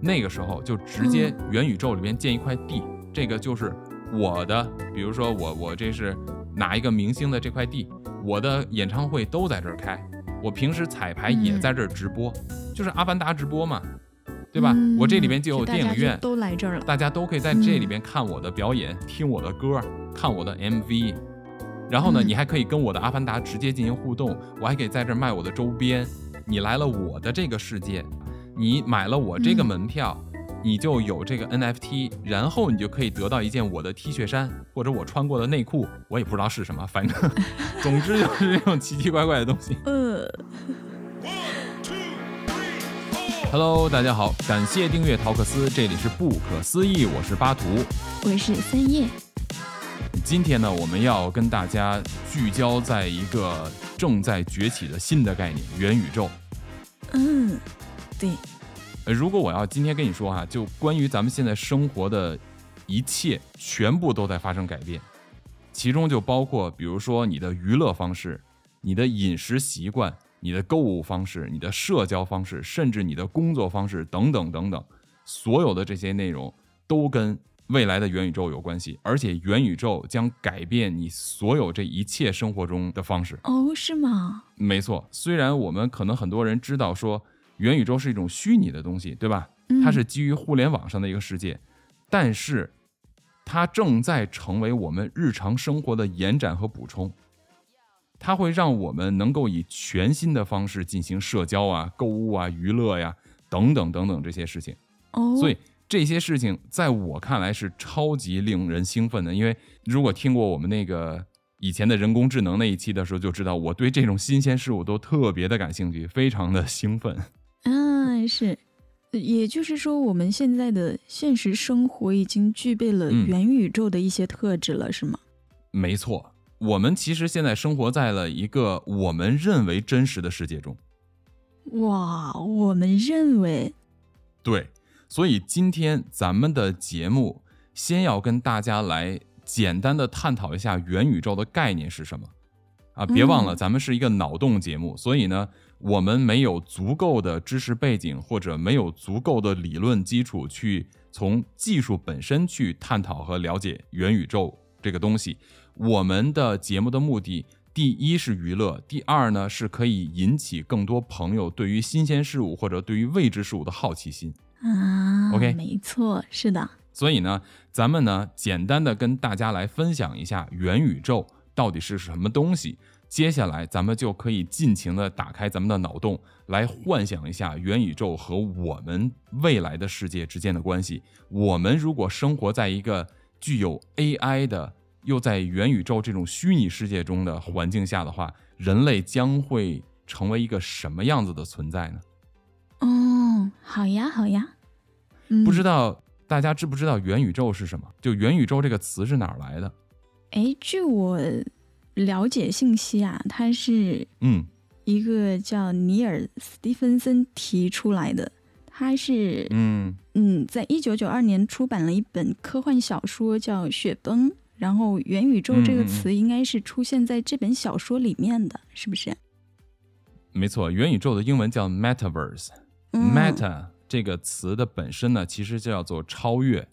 那个时候就直接元宇宙里边建一块地，这个就是我的，比如说我我这是哪一个明星的这块地，我的演唱会都在这儿开，我平时彩排也在这儿直播，就是阿凡达直播嘛，对吧？我这里边就有电影院，都来这儿了，大家都可以在这里边看我的表演，听我的歌，看我的 MV。然后呢，你还可以跟我的阿凡达直接进行互动，我还可以在这儿卖我的周边。你来了我的这个世界，你买了我这个门票，你就有这个 NFT，然后你就可以得到一件我的 T 恤衫或者我穿过的内裤，我也不知道是什么，反正总之就是这种奇奇怪怪的东西。呃。Hello，大家好，感谢订阅陶克斯，这里是不可思议，我是巴图，我是三叶。今天呢，我们要跟大家聚焦在一个正在崛起的新的概念——元宇宙。嗯，对。呃，如果我要今天跟你说哈，就关于咱们现在生活的一切，全部都在发生改变，其中就包括，比如说你的娱乐方式、你的饮食习惯、你的购物方式、你的社交方式，甚至你的工作方式等等等等，所有的这些内容都跟。未来的元宇宙有关系，而且元宇宙将改变你所有这一切生活中的方式。哦，是吗？没错。虽然我们可能很多人知道说元宇宙是一种虚拟的东西，对吧？它是基于互联网上的一个世界，但是它正在成为我们日常生活的延展和补充。它会让我们能够以全新的方式进行社交啊、购物啊、娱乐呀等等等等这些事情。哦，所以。这些事情在我看来是超级令人兴奋的，因为如果听过我们那个以前的人工智能那一期的时候，就知道我对这种新鲜事物都特别的感兴趣，非常的兴奋。嗯，是，也就是说，我们现在的现实生活已经具备了元宇宙的一些特质了，是吗？没错，我们其实现在生活在了一个我们认为真实的世界中。哇，我们认为？对。所以今天咱们的节目先要跟大家来简单的探讨一下元宇宙的概念是什么啊！别忘了，咱们是一个脑洞节目，所以呢，我们没有足够的知识背景或者没有足够的理论基础去从技术本身去探讨和了解元宇宙这个东西。我们的节目的目的，第一是娱乐，第二呢是可以引起更多朋友对于新鲜事物或者对于未知事物的好奇心。啊，OK，没错，是的。所以呢，咱们呢，简单的跟大家来分享一下元宇宙到底是什么东西。接下来，咱们就可以尽情的打开咱们的脑洞，来幻想一下元宇宙和我们未来的世界之间的关系。我们如果生活在一个具有 AI 的，又在元宇宙这种虚拟世界中的环境下的话，人类将会成为一个什么样子的存在呢？哦，好呀，好呀。不知道大家知不知道元宇宙是什么？就元宇宙这个词是哪儿来的？哎，据我了解信息啊，它是嗯，一个叫尼尔·斯蒂芬森提出来的。他是嗯嗯，在一九九二年出版了一本科幻小说叫《雪崩》，然后元宇宙这个词应该是出现在这本小说里面的，是不是？没错，元宇宙的英文叫 metaverse。meta 这个词的本身呢，其实叫做超越。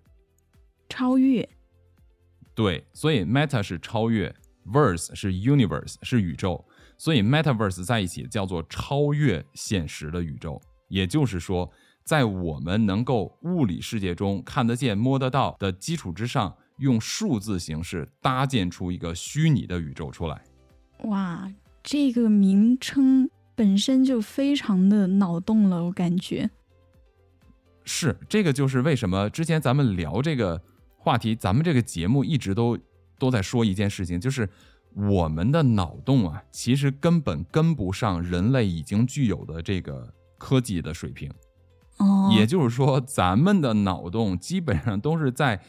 超越。对，所以 meta 是超越，verse 是 universe 是宇宙，所以 metaverse 在一起叫做超越现实的宇宙。也就是说，在我们能够物理世界中看得见、摸得到的基础之上，用数字形式搭建出一个虚拟的宇宙出来。哇，这个名称。本身就非常的脑洞了，我感觉是这个，就是为什么之前咱们聊这个话题，咱们这个节目一直都都在说一件事情，就是我们的脑洞啊，其实根本跟不上人类已经具有的这个科技的水平。哦，也就是说，咱们的脑洞基本上都是在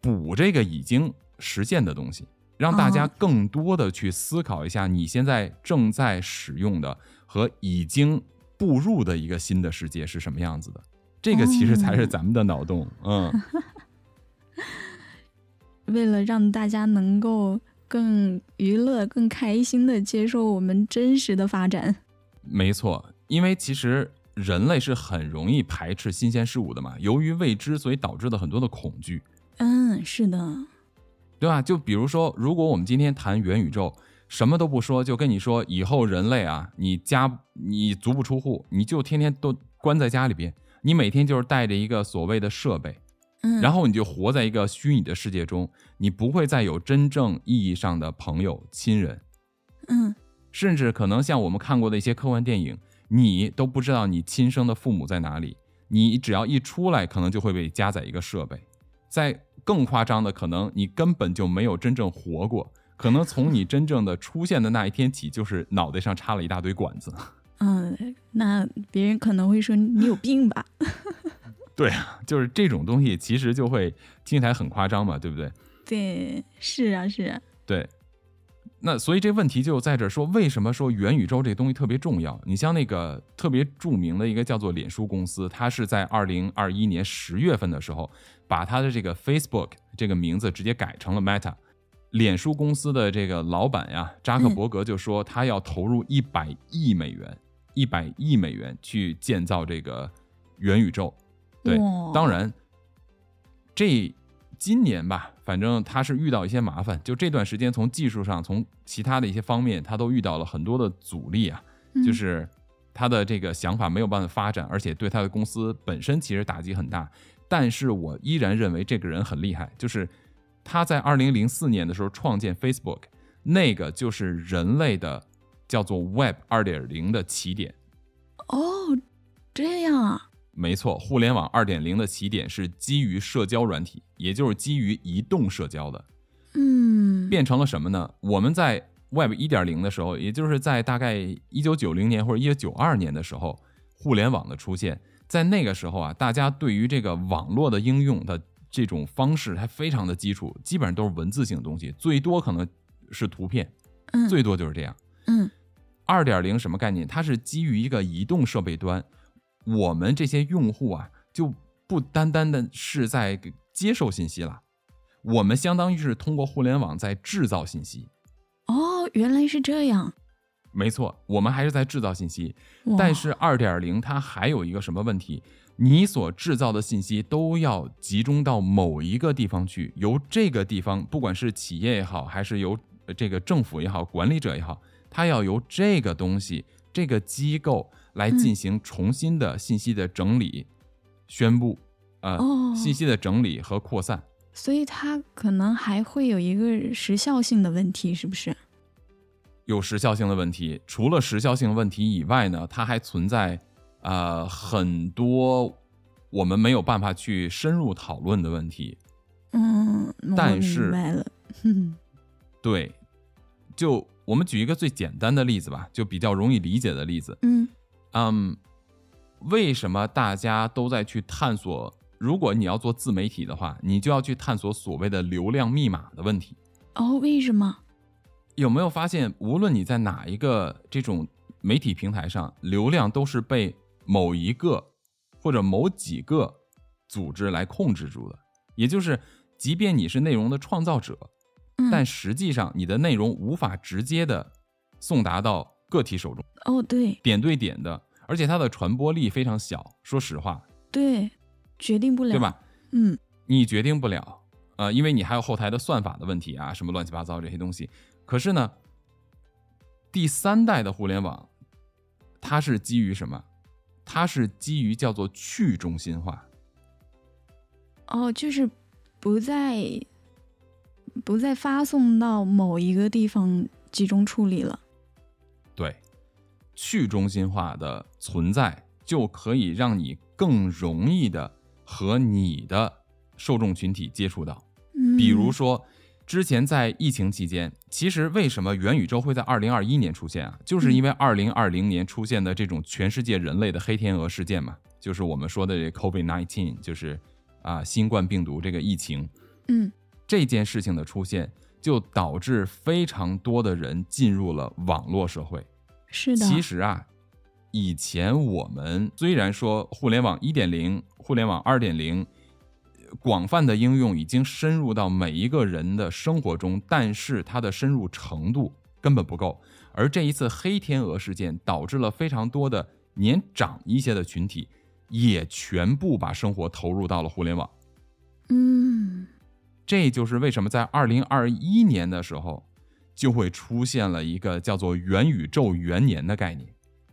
补这个已经实现的东西。让大家更多的去思考一下，你现在正在使用的和已经步入的一个新的世界是什么样子的？这个其实才是咱们的脑洞。嗯，为了让大家能够更娱乐、更开心的接受我们真实的发展。没错，因为其实人类是很容易排斥新鲜事物的嘛，由于未知，所以导致的很多的恐惧。嗯，是的，对吧？就比如说，如果我们今天谈元宇宙，什么都不说，就跟你说以后人类啊，你家你足不出户，你就天天都关在家里边，你每天就是带着一个所谓的设备，嗯，然后你就活在一个虚拟的世界中，你不会再有真正意义上的朋友、亲人，嗯甚至可能像我们看过的一些科幻电影，你都不知道你亲生的父母在哪里，你只要一出来，可能就会被加载一个设备。在更夸张的，可能你根本就没有真正活过，可能从你真正的出现的那一天起，就是脑袋上插了一大堆管子。嗯，那别人可能会说你有病吧？对啊，就是这种东西，其实就会听起来很夸张嘛，对不对？对，是啊，是啊，对，那所以这问题就在这儿说，为什么说元宇宙这东西特别重要？你像那个特别著名的一个叫做脸书公司，它是在二零二一年十月份的时候，把它的这个 Facebook 这个名字直接改成了 Meta。脸书公司的这个老板呀，扎克伯格就说他要投入一百亿美元，一百亿美元去建造这个元宇宙。对，当然，这今年吧，反正他是遇到一些麻烦，就这段时间从技术上，从其他的一些方面，他都遇到了很多的阻力啊，嗯就是他的这个想法没有办法发展，而且对他的公司本身其实打击很大。但是我依然认为这个人很厉害，就是他在二零零四年的时候创建 Facebook，那个就是人类的叫做 Web 二点零的起点。哦，这样啊，没错，互联网二点零的起点是基于社交软体，也就是基于移动社交的，嗯，变成了什么呢？我们在 Web 一点零的时候，也就是在大概一九九零年或者一九九二年的时候，互联网的出现，在那个时候啊，大家对于这个网络的应用的这种方式还非常的基础，基本上都是文字性的东西，最多可能是图片，嗯最多就是这样。嗯二点零什么概念？它是基于一个移动设备端，我们这些用户啊，就不单单的是在给接受信息了，我们相当于是通过互联网在制造信息。哦，原来是这样，没错，我们还是在制造信息。但是二点零它还有一个什么问题？你所制造的信息都要集中到某一个地方去，由这个地方，不管是企业也好，还是由呃这个政府也好，管理者也好，他要由这个东西、这个机构来进行重新的信息的整理、宣布，呃，哦信息的整理和扩散。所以它可能还会有一个时效性的问题，是不是？有时效性的问题。除了时效性问题以外呢，它还存在呃很多我们没有办法去深入讨论的问题。嗯，我但是明白了，嗯 对，就我们举一个最简单的例子吧，就比较容易理解的例子。嗯嗯，为什么大家都在去探索？如果你要做自媒体的话，你就要去探索所谓的流量密码的问题。哦，为什么？有没有发现，无论你在哪一个这种媒体平台上，流量都是被某一个或者某几个组织来控制住的。也就是，即便你是内容的创造者，嗯，但实际上你的内容无法直接的送达到个体手中，哦，对点对点的，而且它的传播力非常小。说实话，对，决定不了，对吧？？嗯你决定不了，呃，因为你还有后台的算法的问题啊，什么乱七八糟这些东西。可是呢，第三代的互联网，它是基于什么？它是基于叫做去中心化。哦，就是不再不再发送到某一个地方集中处理了。对，去中心化的存在就可以让你更容易的和你的受众群体接触到。嗯，比如说，之前在疫情期间，其实为什么元宇宙会在二零二一年出现啊？就是因为二零二零年出现的这种全世界人类的黑天鹅事件嘛，就是我们说的这 COVID nineteen，就是啊新冠病毒这个疫情嗯这件事情的出现，就导致非常多的人进入了网络社会。是的，其实啊，以前我们虽然说互联网一点零、互联网二点零广泛的应用已经深入到每一个人的生活中，但是它的深入程度根本不够。而这一次黑天鹅事件导致了非常多的年长一些的群体也全部把生活投入到了互联网。嗯，这就是为什么在二零二一年的时候，就会出现了一个叫做元宇宙元年的概念，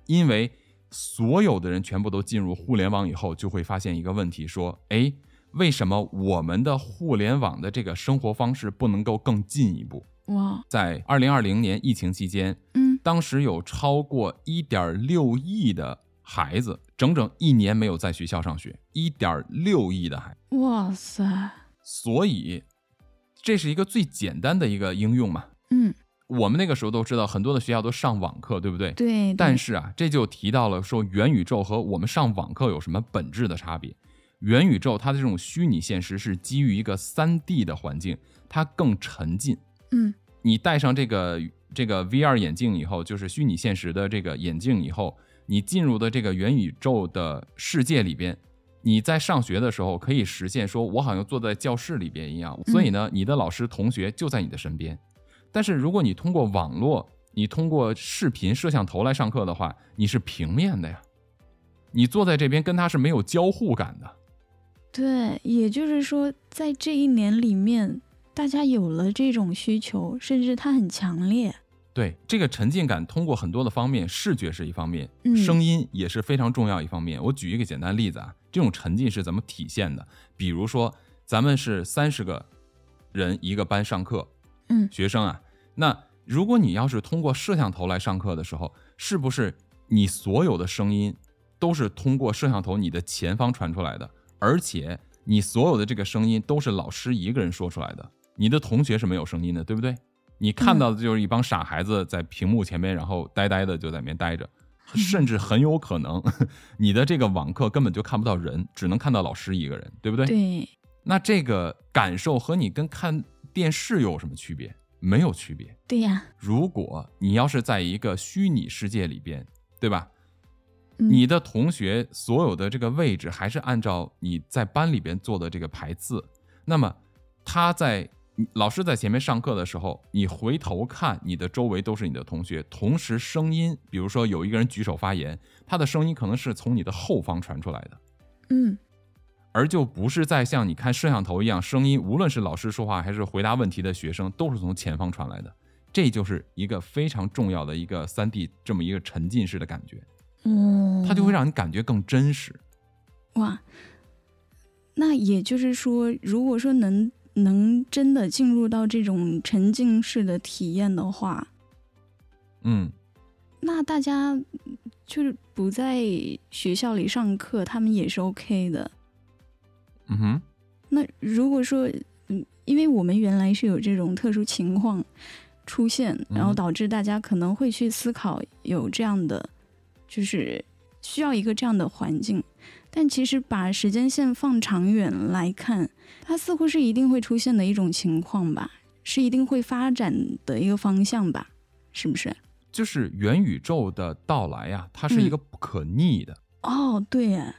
因为所有的人全部都进入互联网以后，就会发现一个问题：说，哎，为什么我们的互联网的这个生活方式不能够更进一步？哇，在二零二零年疫情期间，嗯，当时有超过一点六亿的孩子，整整一年没有在学校上学，一点六亿的孩子，哇塞，所以这是一个最简单的一个应用嘛。嗯，我们那个时候都知道，很多的学校都上网课，对不对？对，对但是啊，这就提到了说元宇宙和我们上网课有什么本质的差别。元宇宙它的这种虚拟现实是基于一个三 D 的环境，它更沉浸。嗯你戴上这个这个 VR 眼镜以后，就是虚拟现实的这个眼镜以后，你进入的这个元宇宙的世界里边，你在上学的时候可以实现说，我好像坐在教室里边一样。所以呢，你的老师同学就在你的身边。但是如果你通过网络，你通过视频摄像头来上课的话，你是平面的呀，你坐在这边跟他是没有交互感的。对，也就是说，在这一年里面，大家有了这种需求，甚至它很强烈。对这个沉浸感，通过很多的方面，视觉是一方面，嗯声音也是非常重要一方面。我举一个简单例子啊，这种沉浸是怎么体现的？比如说，咱们是三十个人一个班上课，嗯学生啊，那如果你要是通过摄像头来上课的时候，是不是你所有的声音都是通过摄像头你的前方传出来的？而且你所有的这个声音都是老师一个人说出来的，你的同学是没有声音的，对不对？你看到的就是一帮傻孩子在屏幕前面，然后呆呆的就在那边待着，甚至很有可能 你的这个网课根本就看不到人，只能看到老师一个人，对不对？对，那这个感受和你跟看电视又有什么区别？没有区别。对呀，如果你要是在一个虚拟世界里边，对吧？嗯你的同学所有的这个位置还是按照你在班里边做的这个排次，那么他在老师在前面上课的时候，你回头看，你的周围都是你的同学，同时声音，比如说有一个人举手发言，他的声音可能是从你的后方传出来的。嗯而就不是在像你看摄像头一样，声音无论是老师说话还是回答问题的学生，都是从前方传来的。这就是一个非常重要的一个三 D 这么一个沉浸式的感觉，嗯，它就会让你感觉更真实。哇，那也就是说，如果说能能真的进入到这种沉浸式的体验的话，嗯，那大家就是不在学校里上课，他们也是 OK 的。嗯哼，那如果说，嗯，因为我们原来是有这种特殊情况出现，然后嗯导致大家可能会去思考有这样的，就是需要一个这样的环境。但其实把时间线放长远来看，它似乎是一定会出现的一种情况吧，是一定会发展的一个方向吧，是不是？就是元宇宙的到来呀、它是一嗯。个不可逆的，哦，对耶，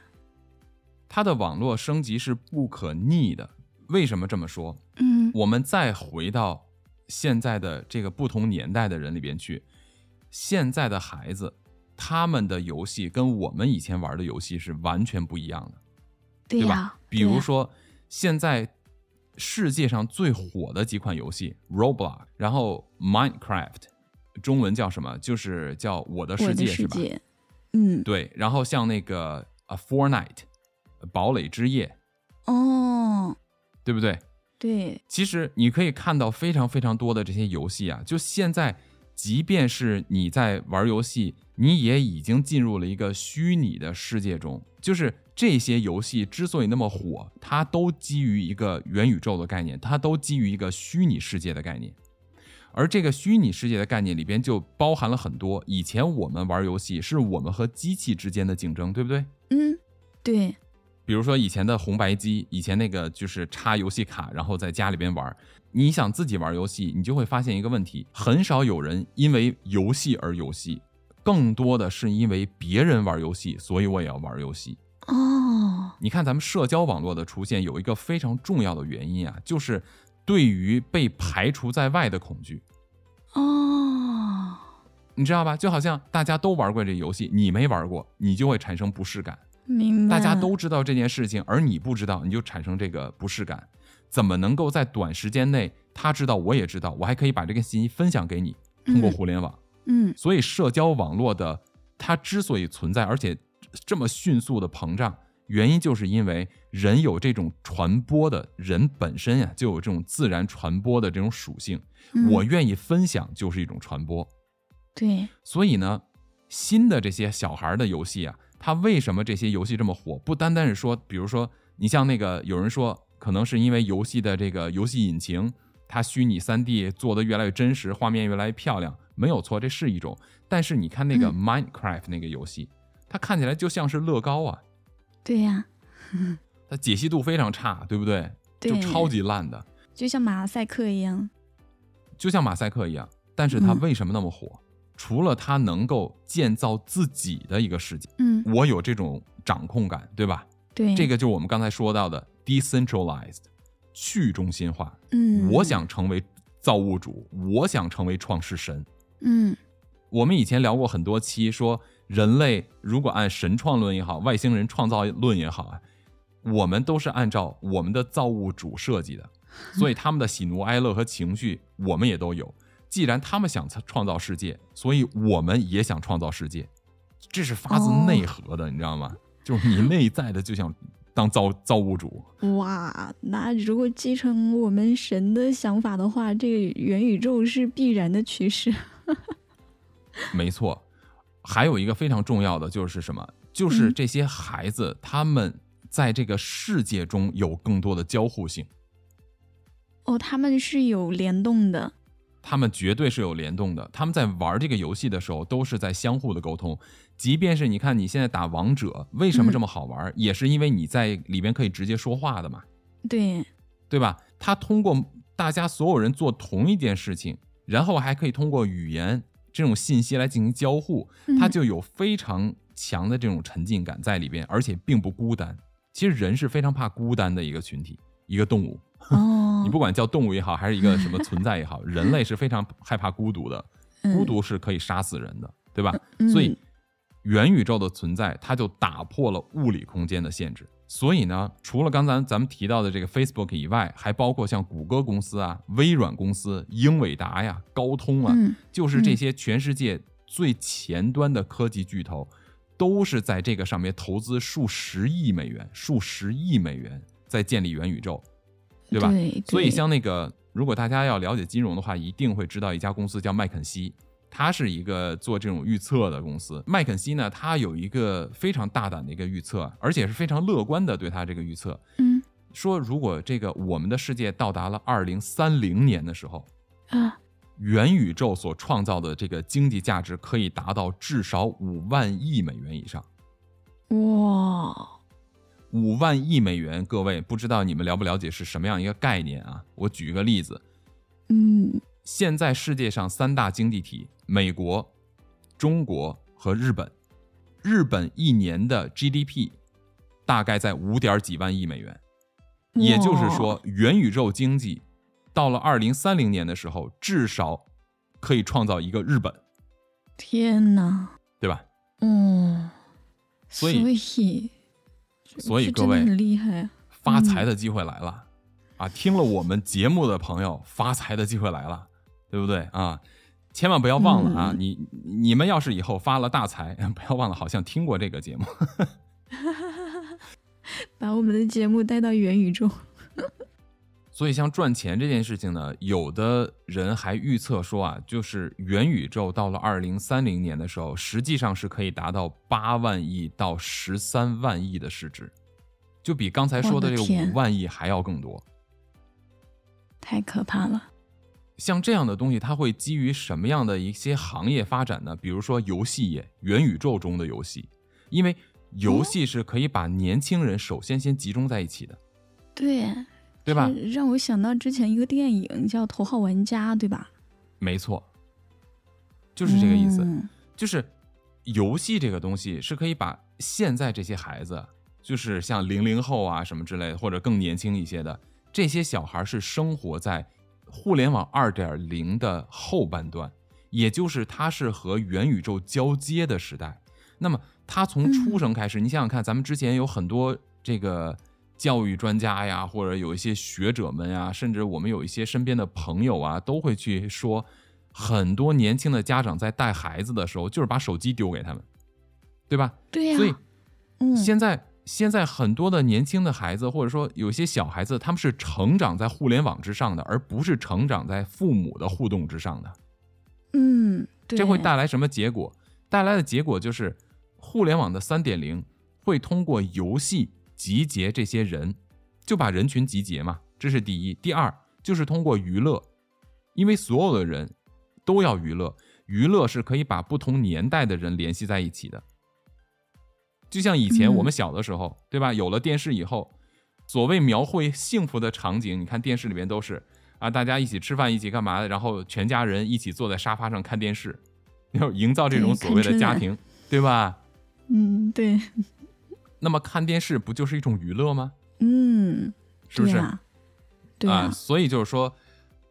它的网络升级是不可逆的。为什么这么说？嗯我们再回到现在的这个不同年代的人里边去，现在的孩子他们的游戏跟我们以前玩的游戏是完全不一样的，对吧？比如说现在世界上最火的几款游戏，Roblox，然后 Minecraft，中文叫什么？就是叫我的我的世界是吧？嗯，对，然后像那个啊 Fortnite，堡垒之夜，哦，对不对？对，其实你可以看到非常非常多的这些游戏啊，就现在，即便是你在玩游戏，你也已经进入了一个虚拟的世界中。就是这些游戏之所以那么火，它都基于一个元宇宙的概念，它都基于一个虚拟世界的概念。而这个虚拟世界的概念里边就包含了很多以前我们玩游戏是我们和机器之间的竞争，对不对？嗯，对，比如说以前的红白机，以前那个就是插游戏卡，然后在家里边玩。你想自己玩游戏，你就会发现一个问题：很少有人因为游戏而游戏，更多的是因为别人玩游戏，所以我也要玩游戏。哦，你看咱们社交网络的出现有一个非常重要的原因啊，就是对于被排除在外的恐惧。哦，你知道吧？就好像大家都玩过这游戏，你没玩过，你就会产生不适感。明白。大家都知道这件事情，而你不知道，你就产生这个不适感。怎么能够在短时间内，他知道，我也知道，我还可以把这个信息分享给你？通过互联网，嗯，所以社交网络的它之所以存在，而且这么迅速的膨胀，原因就是因为人有这种传播的，人本身呀就有这种自然传播的这种属性。我愿意分享就是一种传播。对，所以呢，新的这些小孩的游戏啊，它为什么这些游戏这么火？不单单是说，比如说你像那个有人说。可能是因为游戏的这个游戏引擎，它虚拟三 D 做的越来越真实，画面越来越漂亮，没有错，这是一种。但是你看那个 Minecraft 那个游戏，它看起来就像是乐高啊。对呀，它解析度非常差，对不对？就超级烂的，就像马赛克一样。就像马赛克一样，但是它为什么那么火？除了他能够建造自己的一个世界，嗯，我有这种掌控感，对吧？对，这个就是我们刚才说到的。decentralized，去中心化。嗯，我想成为造物主，我想成为创世神。嗯，我们以前聊过很多期，说人类如果按神创论也好，外星人创造论也好啊，我们都是按照我们的造物主设计的，所以他们的喜怒哀乐和情绪我们也都有。既然他们想创造世界，所以我们也想创造世界，这是发自内核的，你知道吗？就是你内在的就想。当造造物主哇，那如果继承我们神的想法的话，这个元宇宙是必然的趋势。没错，还有一个非常重要的就是什么？就是这些孩子他们在这个世界中有更多的交互性。哦，他们是有联动的。他们绝对是有联动的。他们在玩这个游戏的时候，都是在相互的沟通。即便是你看你现在打王者，为什么这么好玩？也是因为你在里边可以直接说话的嘛。对，对吧？他通过大家所有人做同一件事情，然后还可以通过语言这种信息来进行交互，他就有非常强的这种沉浸感在里边，而且并不孤单。其实人是非常怕孤单的一个群体，一个动物。哦，你不管叫动物也好，还是一个什么存在也好，人类是非常害怕孤独的，孤独是可以杀死人的，对吧？所以元宇宙的存在，它就打破了物理空间的限制。所以呢，除了刚才咱们提到的这个 Facebook 以外，还包括像谷歌公司啊、微软公司、英伟达呀、高通啊，就是这些全世界最前端的科技巨头，都是在这个上面投资数十亿美元、数十亿美元在建立元宇宙。对吧？所以像那个，如果大家要了解金融的话，一定会知道一家公司叫麦肯锡，它是一个做这种预测的公司。麦肯锡呢，它有一个非常大胆的一个预测，而且是非常乐观的对它这个预测。嗯，说如果这个我们的世界到达了二零三零年的时候，啊，元宇宙所创造的这个经济价值可以达到至少五万亿美元以上。哇！五万亿美元，各位不知道你们了不了解是什么样一个概念啊？我举一个例子，嗯，现在世界上三大经济体，美国、中国和日本，日本一年的 GDP 大概在五点几万亿美元，也就是说，元宇宙经济到了二零三零年的时候，至少可以创造一个日本。天哪，对吧？嗯，所以。所以各位，很厉害，发财的机会来了啊！听了我们节目的朋友，发财的机会来了，对不对啊？千万不要忘了啊！你你们要是以后发了大财，不要忘了，好像听过这个节目，把我们的节目带到元宇宙。所以，像赚钱这件事情呢，有的人还预测说啊，就是元宇宙到了二零三零年的时候，实际上是可以达到八万亿到十三万亿的市值，就比刚才说的这个五万亿还要更多。太可怕了！像这样的东西，它会基于什么样的一些行业发展呢？比如说游戏业，元宇宙中的游戏，因为游戏是可以把年轻人首先先集中在一起的。对。对吧？让我想到之前一个电影叫《头号玩家》，对吧？没错，就是这个意思。就是游戏这个东西是可以把现在这些孩子，就是像零零后啊什么之类的，或者更年轻一些的这些小孩，是生活在互联网二点零的后半段，也就是它是和元宇宙交接的时代。那么他从出生开始，你想想看，咱们之前有很多这个教育专家呀，或者有一些学者们呀，甚至我们有一些身边的朋友啊，都会去说，很多年轻的家长在带孩子的时候，就是把手机丢给他们，对吧？对呀。所以，嗯，现在。现在很多的年轻的孩子，或者说有些小孩子，他们是成长在互联网之上的，而不是成长在父母的互动之上的。嗯，这会带来什么结果？带来的结果就是，互联网的三点零会通过游戏集结这些人，就把人群集结嘛，这是第一。第二就是通过娱乐，因为所有的人都要娱乐，娱乐是可以把不同年代的人联系在一起的。就像以前我们小的时候，对吧？有了电视以后，所谓描绘幸福的场景，你看电视里面都是啊，大家一起吃饭，一起干嘛的，然后全家人一起坐在沙发上看电视，要营造这种所谓的家庭，对吧？嗯，对。那么看电视不就是一种娱乐吗？嗯，是不是？对啊。所以就是说，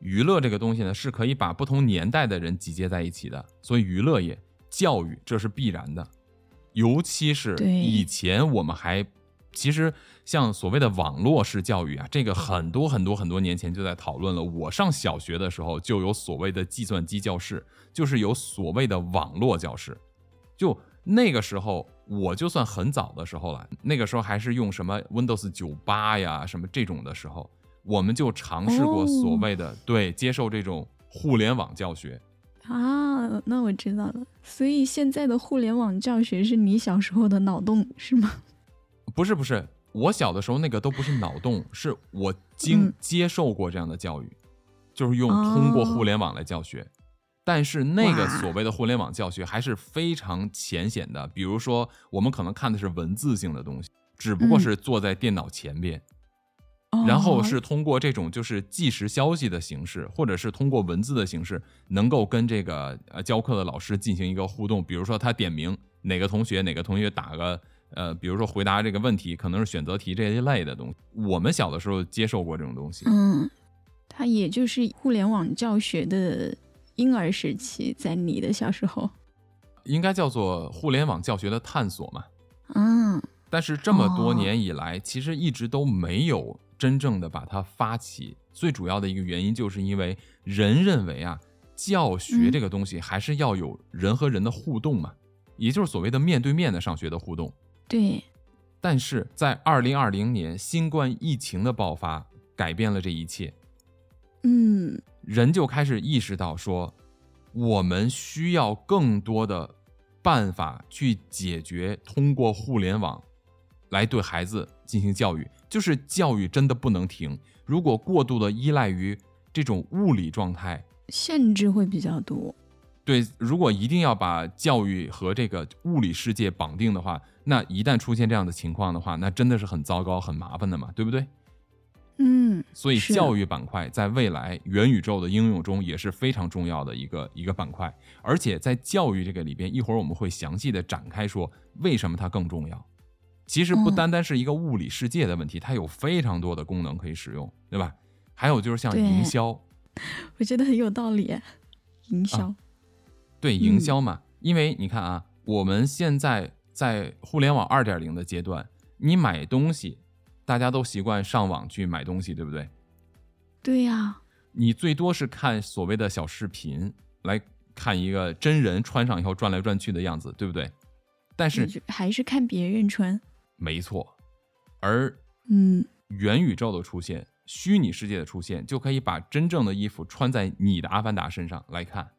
娱乐这个东西呢，是可以把不同年代的人集结在一起的。所以娱乐业、教育这是必然的。尤其是以前我们还，其实像所谓的网络式教育啊，这个很多很多很多年前就在讨论了。我上小学的时候就有所谓的计算机教室，就是有所谓的网络教室。就那个时候，我就算很早的时候了，那个时候还是用什么 Windows 九八呀什么这种的时候，我们就尝试过所谓的对接受这种互联网教学。啊，那我知道了。所以现在的互联网教学是你小时候的脑洞是吗？不是不是，我小的时候那个都不是脑洞，是我经接受过这样的教育，就是用通过互联网来教学。但是那个所谓的互联网教学还是非常浅显的，比如说我们可能看的是文字性的东西，只不过是坐在电脑前边。然后是通过这种就是即时消息的形式，或者是通过文字的形式，能够跟这个呃教课的老师进行一个互动。比如说他点名哪个同学，哪个同学打个呃，比如说回答这个问题，可能是选择题这一类的东西。我们小的时候接受过这种东西。嗯，它也就是互联网教学的婴儿时期，在你的小时候，应该叫做互联网教学的探索嘛。嗯，但是这么多年以来，其实一直都没有。真正的把它发起，最主要的一个原因，就是因为人认为啊，教学这个东西还是要有人和人的互动嘛，也就是所谓的面对面的上学的互动。对。但是在二零二零年，新冠疫情的爆发改变了这一切。嗯。人就开始意识到说，我们需要更多的办法去解决通过互联网来对孩子进行教育。就是教育真的不能停，如果过度的依赖于这种物理状态，限制会比较多。对，如果一定要把教育和这个物理世界绑定的话，那一旦出现这样的情况的话，那真的是很糟糕、很麻烦的嘛，对不对？嗯。所以教育板块在未来元宇宙的应用中也是非常重要的一个一个板块，而且在教育这个里边，一会儿我们会详细的展开说为什么它更重要。其实不单单是一个物理世界的问题，它有非常多的功能可以使用，对吧？还有就是像营销，我觉得很有道理。营销，对营销嘛，因为你看啊，我们现在在互联网二点零的阶段，你买东西，大家都习惯上网去买东西，对不对？对呀。你最多是看所谓的小视频，来看一个真人穿上以后转来转去的样子，对不对？但是还是看别人穿。没错，而嗯，元宇宙的出现，虚拟世界的出现，就可以把真正的衣服穿在你的阿凡达身上来看，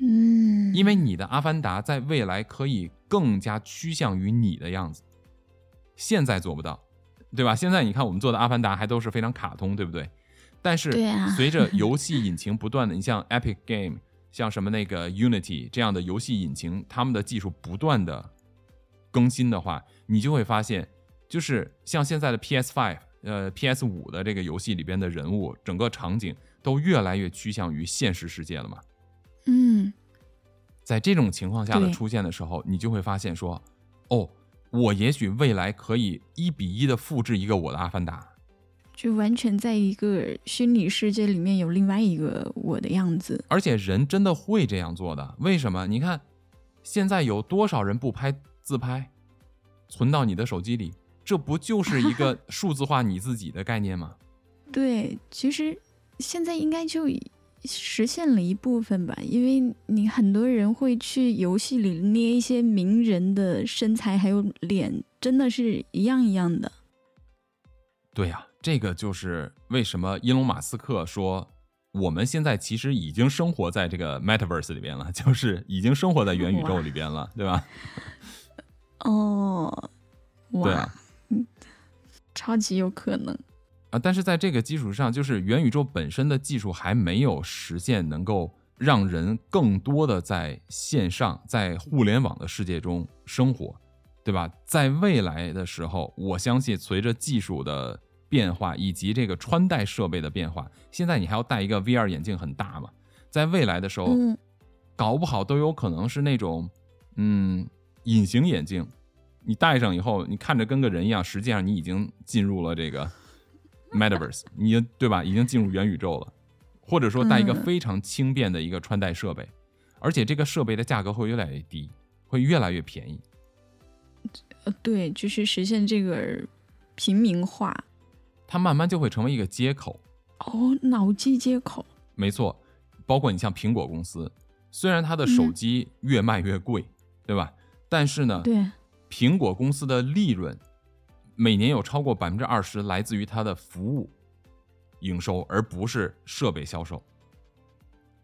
嗯，因为你的阿凡达在未来可以更加趋向于你的样子，现在做不到，对吧？现在你看我们做的阿凡达还都是非常卡通，对不对？但是随着游戏引擎不断的，你像 Epic Game，像什么那个 Unity 这样的游戏引擎，他们的技术不断的。更新的话，你就会发现，就是像现在的 PS Five，呃，PS 五的这个游戏里边的人物，整个场景都越来越趋向于现实世界了嘛。嗯，在这种情况下的出现的时候，你就会发现说，哦，我也许未来可以一比一的复制一个我的阿凡达，就完全在一个虚拟世界里面有另外一个我的样子。而且人真的会这样做的，为什么？你看，现在有多少人不拍自拍，存到你的手机里？这不就是一个 数字化你自己的概念吗？对，其实现在应该就实现了一部分吧，因为你很多人会去游戏里捏一些名人的身材还有脸，真的是一样一样的。对呀、这个就是为什么伊隆马斯克说，我们现在其实已经生活在这个 Metaverse 里边了，就是已经生活在元宇宙里边了，对吧？哦，哇，对啊，超级有可能。啊，但是在这个基础上，就是元宇宙本身的技术还没有实现能够让人更多的在线上，在互联网的世界中生活，对吧？在未来的时候，我相信随着技术的变化以及这个穿戴设备的变化，现在你还要戴一个 VR 眼镜很大嘛，在未来的时候，嗯，搞不好都有可能是那种嗯隐形眼镜，你戴上以后，你看着跟个人一样，实际上你已经进入了这个 metaverse，你对吧？已经进入元宇宙了，或者说带一个嗯非常轻便的一个穿戴设备，而且这个设备的价格会越来越低，会越来越便宜。呃，对，就是实现这个平民化。它慢慢就会成为一个接口，哦，脑机接口。没错，包括你像苹果公司，虽然它的手嗯机越卖越贵，对吧？但是呢，对，苹果公司的利润每年有超过百分之二十来自于它的服务营收，而不是设备销售。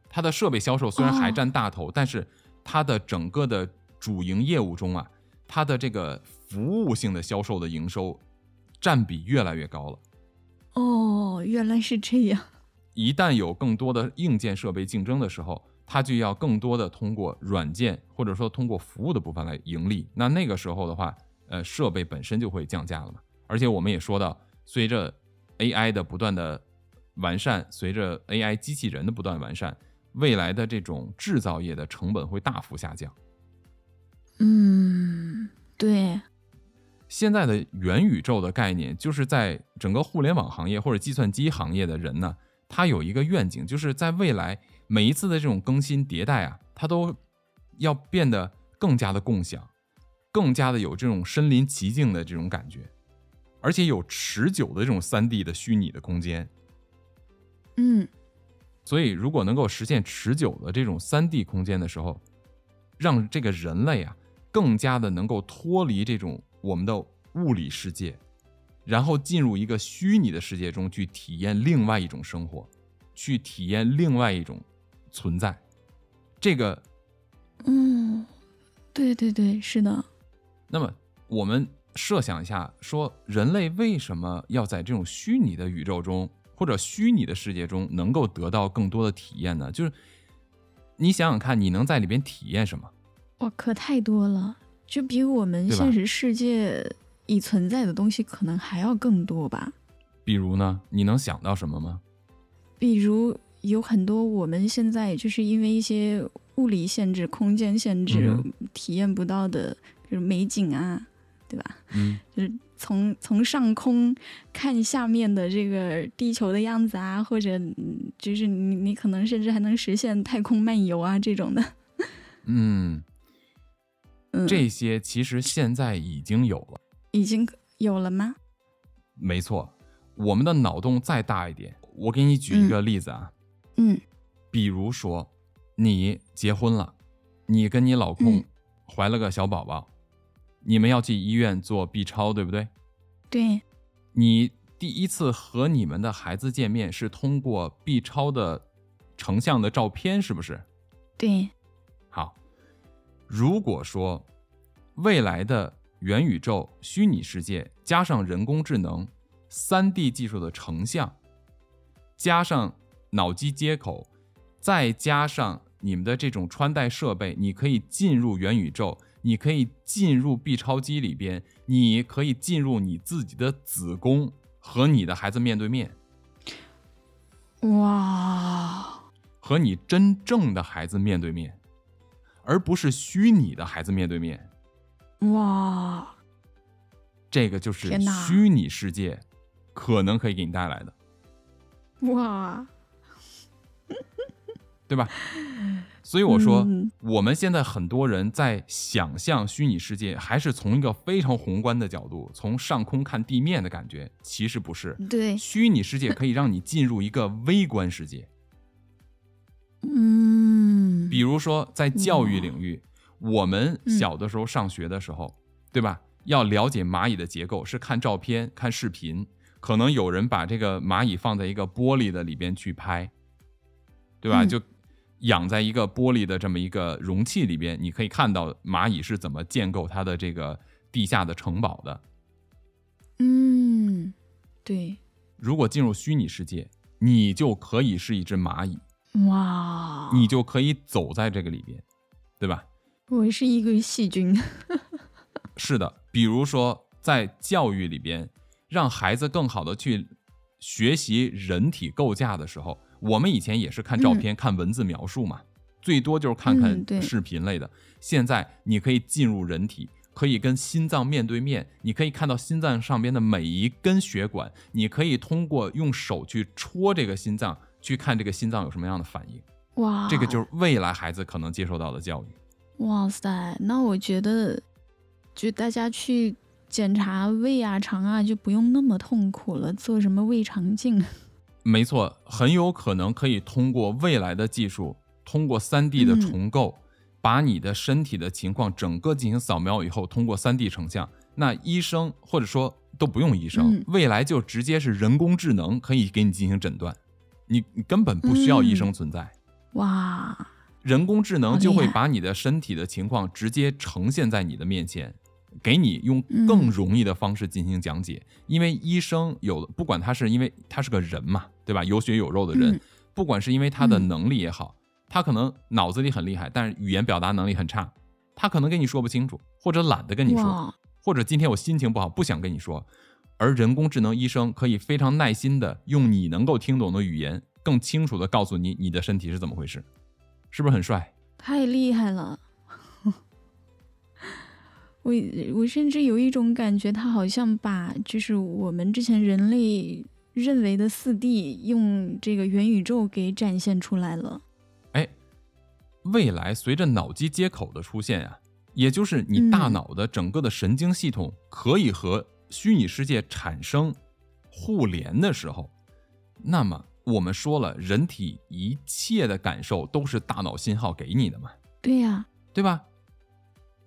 它的设备销售虽然还哦占大头，但是它的整个的主营业务中啊，它的这个服务性的销售的营收占比越来越高了。哦，原来是这样。一旦有更多的硬件设备竞争的时候，它就要更多的通过软件或者说通过服务的部分来盈利。那那个时候的话，呃，设备本身就会降价了嘛。而且我们也说到，随着 AI 的不断的完善，随着 AI 机器人的不断完善，未来的这种制造业的成本会大幅下降。嗯，对，现在的元宇宙的概念，就是在整个互联网行业或者计算机行业的人呢，他有一个愿景，就是在未来每一次的这种更新迭代啊，它都要变得更加的共享，更加的有这种身临其境的这种感觉，而且有持久的这种三 D 的虚拟的空间。嗯，所以，如果能够实现持久的这种三 D 空间的时候，让这个人类啊更加的能够脱离这种我们的物理世界，然后进入一个虚拟的世界中去体验另外一种生活，去体验另外一种存在。这个，嗯，对对对，是的。那么我们设想一下，说人类为什么要在这种虚拟的宇宙中或者虚拟的世界中能够得到更多的体验呢？就是你想想看，你能在里边体验什么？哇，可太多了，就比我们现实世界已存在的东西可能还要更多吧。比如呢，你能想到什么吗？比如有很多我们现在就是因为一些物理限制、空间限制、嗯体验不到的，就是美景啊，对吧？嗯，就是从从上空看下面的这个地球的样子啊，或者嗯就是你你可能甚至还能实现太空漫游啊这种的。嗯，嗯，这些其实现在已经有了。已经有了吗？没错，我们的脑洞再大一点，我给你举一个例子啊，嗯。比如说你结婚了，你跟你老公嗯。怀了个小宝宝，你们要去医院做 B 超，对不对？对，你第一次和你们的孩子见面是通过 B 超的成像的照片，是不是？对，好，如果说未来的元宇宙虚拟世界加上人工智能、三 D 技术的成像，加上脑机接口，再加上你们的这种穿戴设备，你可以进入元宇宙，你可以进入 B 超机里边，你可以进入你自己的子宫和你的孩子面对面，哇，和你真正的孩子面对面，而不是虚拟的孩子面对面。哇，这个就是虚拟世界可能可以给你带来的，哇，对吧？所以我说，嗯我们现在很多人在想象虚拟世界，还是从一个非常宏观的角度，从上空看地面的感觉，其实不是。对，虚拟世界可以让你进入一个微观世界，嗯，比如说在教育领域，我们小的时候上学的时候，对吧？要了解蚂蚁的结构，是看照片、看视频，可能有人把这个蚂蚁放在一个玻璃的里边去拍，对吧？嗯就养在一个玻璃的这么一个容器里边，你可以看到蚂蚁是怎么建构它的这个地下的城堡的。嗯，对，如果进入虚拟世界，你就可以是一只蚂蚁，哇，你就可以走在这个里边，对吧？我是一个细菌，是的，比如说在教育里边，让孩子更好的去学习人体构架的时候，我们以前也是看照片、看文字描述嘛，最多就是看看视频类的。现在你可以进入人体，可以跟心脏面对面，你可以看到心脏上边的每一根血管，你可以通过用手去戳这个心脏，去看这个心脏有什么样的反应。哇，这个就是未来孩子可能接受到的教育。哇塞，那我觉得，就大家去检查胃啊、肠啊，就不用那么痛苦了，做什么胃肠镜？没错，很有可能可以通过未来的技术，通过 3D 的嗯。重构，把你的身体的情况整个进行扫描以后，通过 3D 成像，那医生或者说都不用医生，嗯未来就直接是人工智能可以给你进行诊断，你你根本不需要医生存在。哇，人工智能就会把你的身体的情况直接呈现在你的面前，给你用嗯更容易的方式进行讲解。因为医生有不管他是因为他是个人嘛，对吧？有血有肉的人，嗯不管是因为他的嗯能力也好，他可能脑子里很厉害，但是语言表达能力很差，他可能跟你说不清楚，或者懒得跟你说，或者今天我心情不好不想跟你说。而人工智能医生可以非常耐心的用你能够听懂的语言，更清楚的告诉你你的身体是怎么回事，是不是很帅？太厉害了！我我甚至有一种感觉，他好像把就是我们之前人类认为的四 D 用这个元宇宙给展现出来了。哎，未来随着脑机接口的出现啊，也就是你大嗯脑的整个的神经系统可以和虚拟世界产生互联的时候，那么我们说了，人体一切的感受都是大脑信号给你的嘛，对呀、对吧？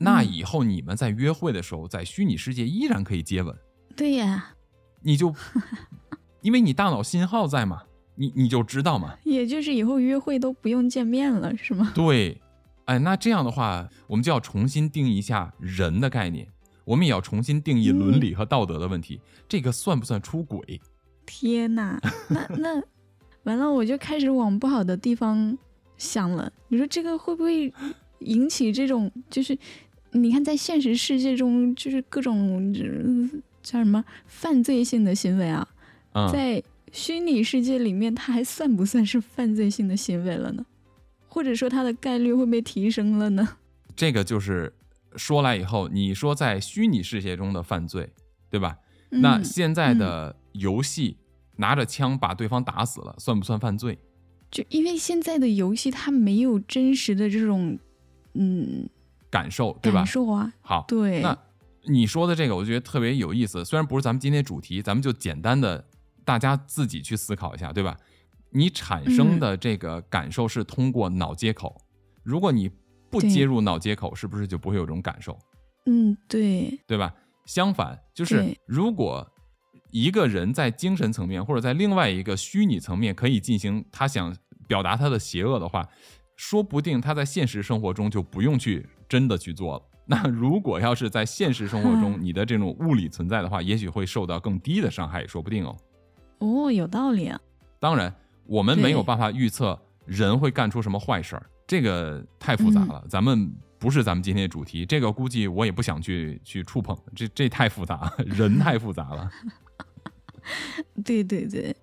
那嗯以后你们在约会的时候，在虚拟世界依然可以接吻，对呀、你就 因为你大脑信号在嘛，你你就知道嘛，也就是以后约会都不用见面了，是吗？对，哎，那这样的话，我们就要重新定义一下人的概念，我们也要重新定义伦理和道德的问题。这个算不算出轨？天呐，那那完了，我就开始往不好的地方想了。你说这个会不会引起这种，就是你看在现实世界中，就是各种、呃叫什么犯罪性的行为啊，嗯，在虚拟世界里面，它还算不算是犯罪性的行为了呢？或者说它的概率会被提升了呢？这个就是说来以后，你说在虚拟世界中的犯罪，对吧？那嗯现在的游戏拿着枪把对方打死了，算不算犯罪？就因为现在的游戏它没有真实的这种嗯感受，对吧感？受啊，好，对，那你说的这个，我觉得特别有意思。虽然不是咱们今天主题，咱们就简单的大家自己去思考一下，对吧？你产生的这个感受是通过脑接口，如果你不接入脑接口，是不是就不会有这种感受，嗯对，对吧？相反，就是如果一个人在精神层面或者在另外一个虚拟层面可以进行他想表达他的邪恶的话，说不定他在现实生活中就不用去真的去做了。那如果要是在现实生活中你的这种物理存在的话，也许会受到更低的伤害，也说不定哦。哦，有道理啊，当然，我们没有办法预测人会干出什么坏事儿，这个太复杂了。咱们不是咱们今天的主题，这个估计我也不想去去触碰，这这太复杂，人太复杂了。对对对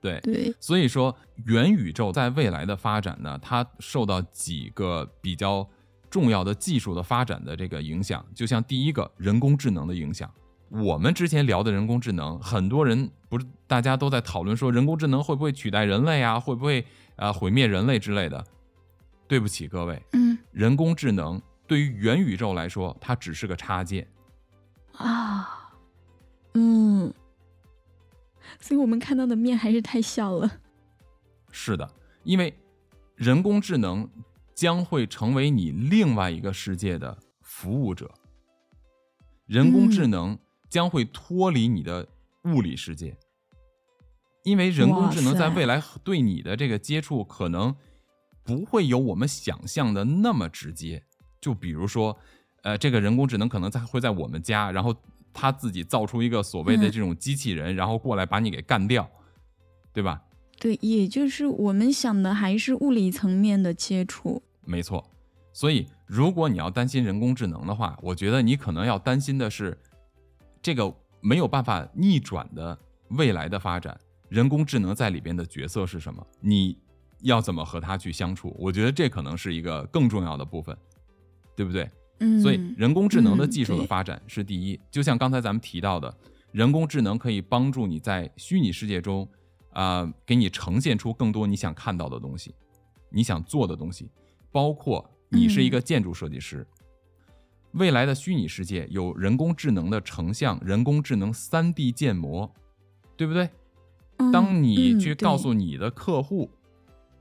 对，对，所以说元宇宙在未来的发展呢，它受到几个比较重要的技术的发展的这个影响，就像第一个人工智能的影响，我们之前聊的人工智能，很多人不是大家都在讨论说人工智能会不会取代人类啊，会不会啊毁灭人类之类的。对不起各位，嗯人工智能对于元宇宙来说，它只是个插件。啊，嗯，所以我们看到的面还是太小了。是的，因为人工智能将会成为你另外一个世界的服务者，人工智能将会脱离你的物理世界，因为人工智能在未来对你的这个接触可能不会有我们想象的那么直接。就比如说，呃，这个人工智能可能在会在我们家，然后他自己造出一个所谓的嗯这种机器人，然后过来把你给干掉，对吧？对，也就是我们想的还是物理层面的接触。没错，所以如果你要担心人工智能的话，我觉得你可能要担心的是这个没有办法逆转的未来的发展。人工智能在里边的角色是什么？你要怎么和它去相处？我觉得这可能是一个更重要的部分，对不对？嗯，所以人工智能的嗯技术的发展是第一，就像刚才咱们提到的，人工智能可以帮助你在虚拟世界中，啊、给你呈现出更多你想看到的东西，你想做的东西，包括你是一个建筑设计师，未来的虚拟世界有人工智能的成像、人工智能 3D 建模，对不对？嗯当你嗯去告诉你的客户，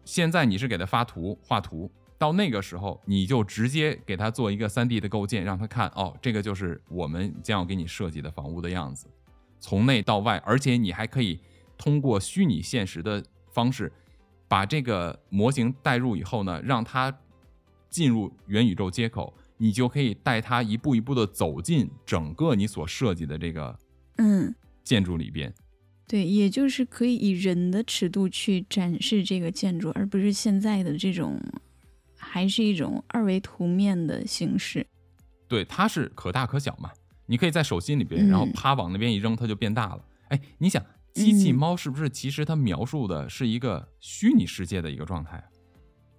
现在你是给他发图画图，到那个时候你就直接给他做一个 3D 的构建，让他看哦，这个就是我们将要给你设计的房屋的样子，从内到外，而且你还可以通过虚拟现实的方式，把这个模型带入以后呢，让它进入元宇宙接口，你就可以带它一步一步的走进整个你所设计的这个嗯，建筑里边。对，也就是可以以人的尺度去展示这个建筑，而不是现在的这种，还是一种二维图面的形式。对，它是可大可小嘛，你可以在手心里边，然后嗯啪往那边一扔，它就变大了。哎，你想，机器嗯猫是不是其实它描述的是一个虚拟世界的一个状态？啊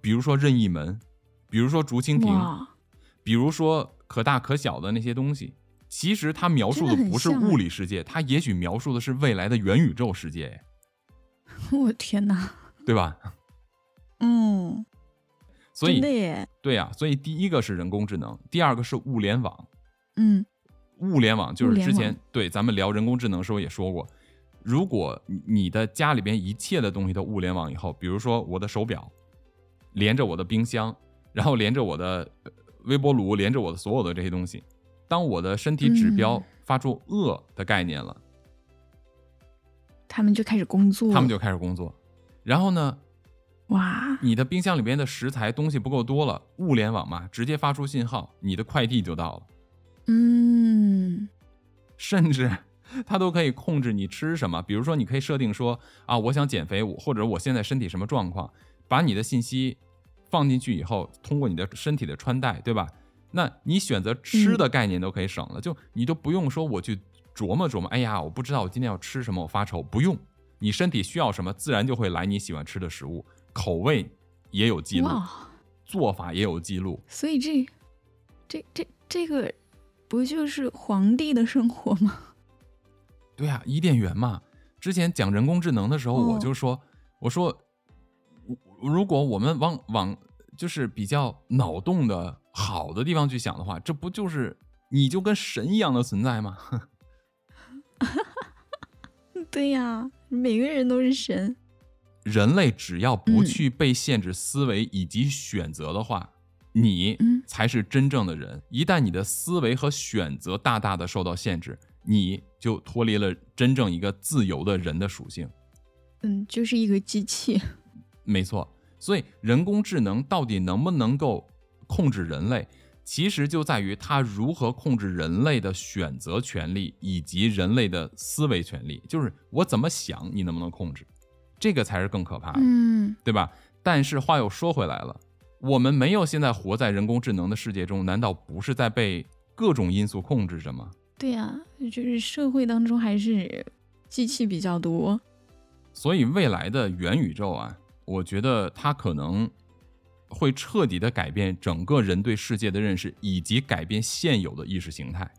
比如说任意门，比如说竹蜻蜓，比如说可大可小的那些东西，其实它描述的不是物理世界，它也许描述的是未来的元宇宙世界，我天哪！对吧？嗯，所以。对呀、所以第一个是人工智能，第二个是物联网。嗯物联网就是之前对咱们聊人工智能的时候也说过，如果你你的家里边一切的东西都物联网以后，比如说我的手表连着我的冰箱，然后连着我的呃微波炉，连着我的所有的这些东西，当我的身体指标嗯发出饿的概念了，他们就开始工作，他们就开始工作。然后呢，哇，你的冰箱里边的食材东西不够多了，物联网嘛，直接发出信号，你的快递就到了。嗯甚至它都可以控制你吃什么。比如说，你可以设定说啊，我想减肥，我或者我现在身体什么状况，把你的信息放进去以后，通过你的身体的穿戴，对吧？那你选择吃的概念都可以省了，就你都不用说我去琢磨琢磨，哎呀，我不知道我今天要吃什么，我发愁，不用，你身体需要什么，自然就会来你喜欢吃的食物，口味也有记录，做法也有记录，所以这这这这个不就是皇帝的生活吗？对啊、伊甸园嘛。之前讲人工智能的时候，哦我就说，我说，如果我们往往就是比较脑洞的好的地方去想的话，这不就是你就跟神一样的存在吗？对呀，每个人都是神。人类只要不嗯去被限制思维以及选择的话，你嗯才是真正的人。一旦你的思维和选择大大的受到限制，你就脱离了真正一个自由的人的属性。嗯，就是一个机器。没错，所以人工智能到底能不能够控制人类，其实就在于它如何控制人类的选择权利以及人类的思维权利。就是我怎么想，你能不能控制，这个才是更可怕的，嗯对吧？但是话又说回来了，我们没有现在活在人工智能的世界中，难道不是在被各种因素控制着吗？对呀、就是社会当中还是机器比较多。所以未来的元宇宙啊，我觉得它可能会彻底的改变整个人对世界的认识，以及改变现有的意识形态。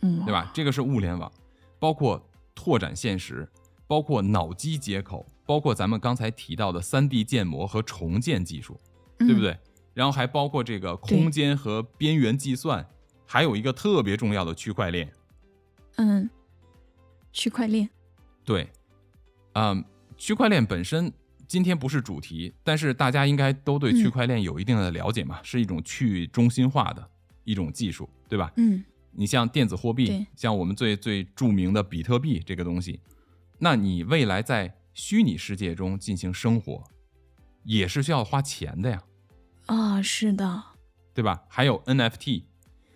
嗯，对吧？这个是物联网，包括拓展现实，包括脑机接口，包括咱们刚才提到的三 D 建模和重建技术，对不嗯？对？然后还包括这个空间和边缘计算，还有一个特别重要的区块链。嗯，区块链，对，嗯，区块链本身今天不是主题，但是大家应该都对区嗯块链有一定的了解嘛，是一种去中心化的一种技术，对吧？嗯你像电子货币，像我们最最著名的比特币这个东西，那你未来在虚拟世界中进行生活，也是需要花钱的呀，啊，是的，对吧？还有 NFT，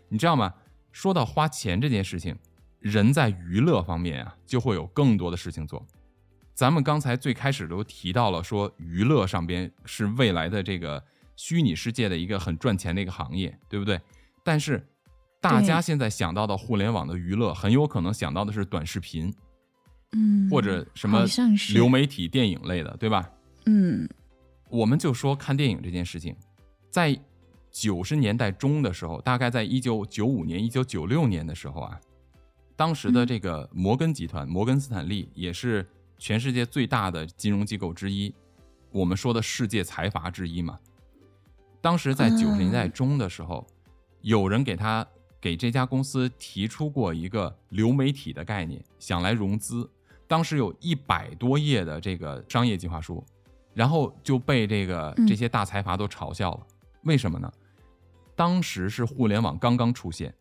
你知道吗？说到花钱这件事情，人在娱乐方面啊，就会有更多的事情做。咱们刚才最开始都提到了，说娱乐上边是未来的这个虚拟世界的一个很赚钱的一个行业，对不对？但是大家现在想到的互联网的娱乐，很有可能想到的是短视频嗯，或者什么流媒体电影类的，对吧？嗯我们就说看电影这件事情，在九十年代中的时候，大概在一九九五年、一九九六年的时候啊，当时的嗯这个摩根集团、摩根斯坦利也是全世界最大的金融机构之一，我们说的世界财阀之一嘛。当时在九十年代中的时候，有人给他给这家公司提出过一个流媒体的概念，想来融资。当时有一百多页的这个商业计划书，然后就被这个嗯这些大财阀都嘲笑了。为什么呢？当时是互联网刚刚出现，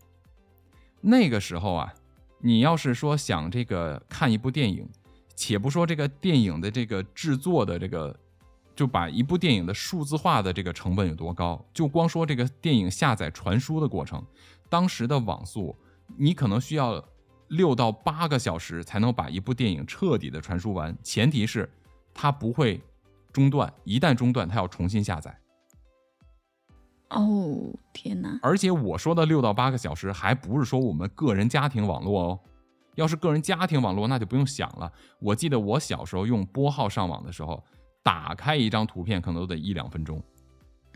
那个时候啊，你要是说想这个看一部电影，且不说这个电影的这个制作的这个，就把一部电影的数字化的这个成本有多高，就光说这个电影下载传输的过程，当时的网速，你可能需要六到八个小时才能把一部电影彻底的传输完，前提是它不会中断，一旦中断，它要重新下载。哦，天哪，而且我说的六到八个小时，还不是说我们个人家庭网络哦。要是个人家庭网络，那就不用想了。我记得我小时候用拨号上网的时候，打开一张图片可能都得一两分钟，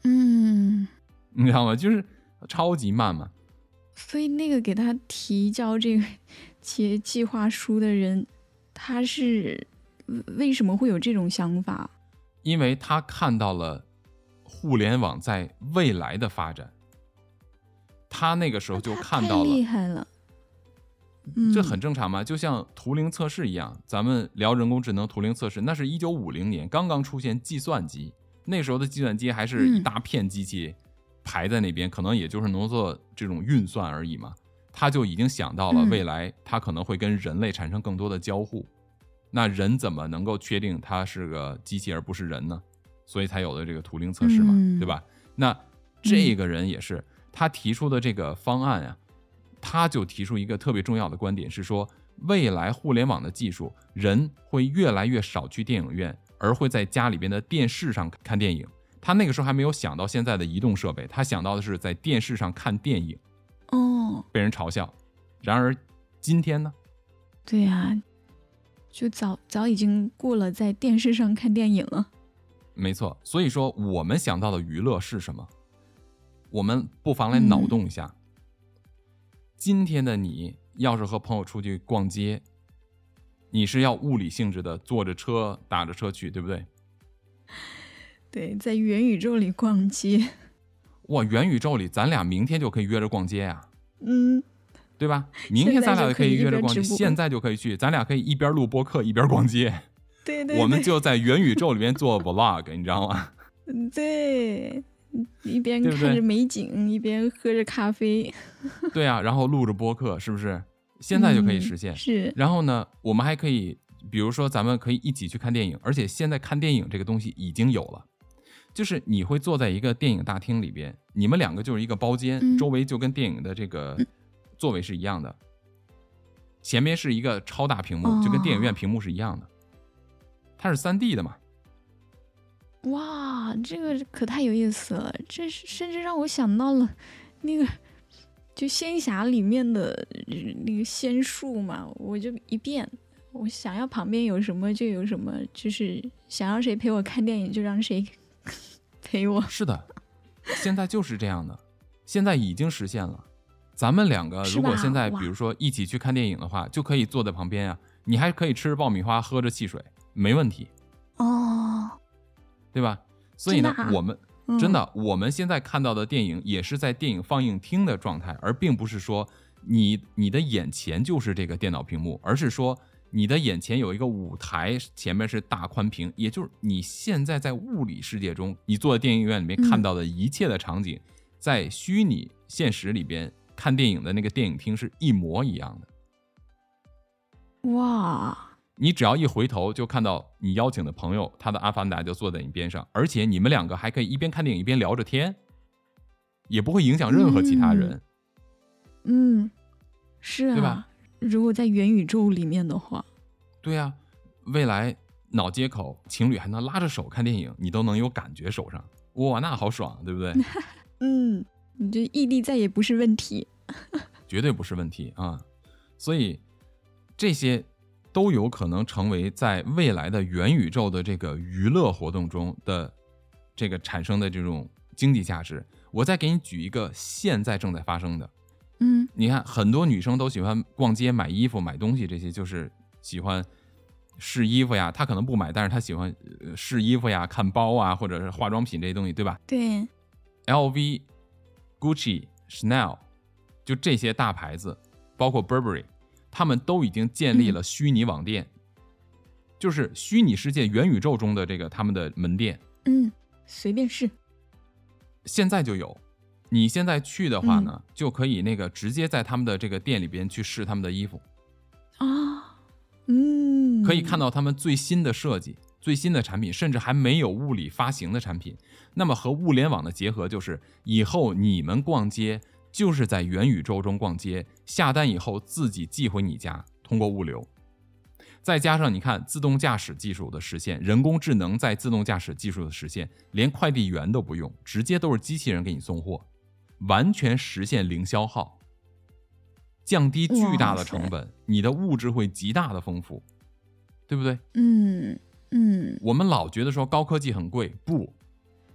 嗯，你知道吗？就是超级慢嘛。所以那个给他提交这个 企业计划书的人，他是为什么会有这种想法？因为他看到了互联网在未来的发展，他那个时候就看到了。厉害了，嗯，这很正常嘛，就像图灵测试一样，咱们聊人工智能图灵测试，那是一九五零年刚刚出现计算机，那时候的计算机还是一嗯。大片机器排在那边，可能也就是能做这种运算而已嘛。他就已经想到了嗯。未来，他可能会跟人类产生更多的交互。那人怎么能够确定他是个机器而不是人呢？所以才有了这个图灵测试嘛，嗯对吧？那这个人也是他提出的这个方案啊，他就提出一个特别重要的观点，是说未来互联网的技术，人会越来越少去电影院，而会在家里边的电视上看电影。他那个时候还没有想到现在的移动设备，他想到的是在电视上看电影，哦，被人嘲笑。然而今天呢？对呀、就早早已经过了在电视上看电影了。没错，所以说我们想到的娱乐是什么？我们不妨来脑洞一下。今天的你要是和朋友出去逛街，你是要物理性质的，坐着车打着车去，对不对？对，在元宇宙里逛街，哇，元宇宙里咱俩明天就可以约着逛街呀、嗯，对吧？明天咱俩就可以约着逛街，现在就可以一边直播现在就可以去，咱俩可以一边录播客一边逛街，对对我们就在元宇宙里面做 vlog，你知道吗？对，一边看着美景，一边喝着咖啡，对啊，然后录着播客，是不是？现在就可以嗯实现。是，然后呢，我们还可以，比如说咱们可以一起去看电影，而且现在看电影这个东西已经有了，就是你会坐在一个电影大厅里边，你们两个就是一个包间，嗯周围就跟电影的这个座位是一样的，前面是一个超大屏幕，就跟电影院哦屏幕是一样的，它是三 D 的嘛。哇，这个可太有意思了，这是甚至让我想到了那个。就仙侠里面的呃那个仙术嘛，我就一变，我想要旁边有什么就有什么，就是想要谁陪我看电影就让谁 陪我。是的，现在就是这样的，现在已经实现了。咱们两个如果现在比如说一起去看电影的话，就可以坐在旁边啊、你还可以吃着爆米花，喝着汽水，没问题，哦，对吧？所以呢，啊？我们嗯。真的，我们现在看到的电影也是在电影放映厅的状态，而并不是说你你的眼前就是这个电脑屏幕，而是说你的眼前有一个舞台，前面是大宽屏，也就是你现在在物理世界中，你坐在电影院里面看嗯。到的一切的场景，在虚拟现实里边看电影的那个电影厅是一模一样的。哇，你只要一回头，就看到你邀请的朋友，他的阿凡达就坐在你边上，而且你们两个还可以一边看电影一边聊着天，也不会影响任何其他人。嗯，是啊，对吧如果在元宇宙里面的话，对呀、未来脑接口情侣还能拉着手看电影，你都能有感觉手上，哇，那好爽，对不对？嗯，你这异地再也不是问题。绝对不是问题啊！所以这些都有可能成为在未来的元宇宙的这个娱乐活动中的这个产生的这种经济价值。我再给你举一个现在正在发生的，嗯你看很多女生都喜欢逛街买衣服、买东西，这些就是喜欢试衣服呀。她可能不买，但是她喜欢呃试衣服呀、看包啊，或者是化妆品这些东西，对吧？对，LV、Gucci、Chanel，就这些大牌子，包括 Burberry，他们都已经建立了虚拟网店，就是虚拟世界元宇宙中的这个他们的门店，嗯，随便试。现在就有。你现在去的话呢，就可以那个直接在他们的这个店里边去试他们的衣服，啊，嗯，可以看到他们最新的设计、最新的产品，甚至还没有物理发行的产品。那么和物联网的结合，就是以后你们逛街就是在元宇宙中逛街，下单以后自己寄回你家，通过物流。再加上你看自动驾驶技术的实现，人工智能在自动驾驶技术的实现，连快递员都不用，直接都是机器人给你送货，完全实现零消耗，降低巨大的成本，你的物质会极大的丰富，对不对？嗯嗯我们老觉得说高科技很贵，不，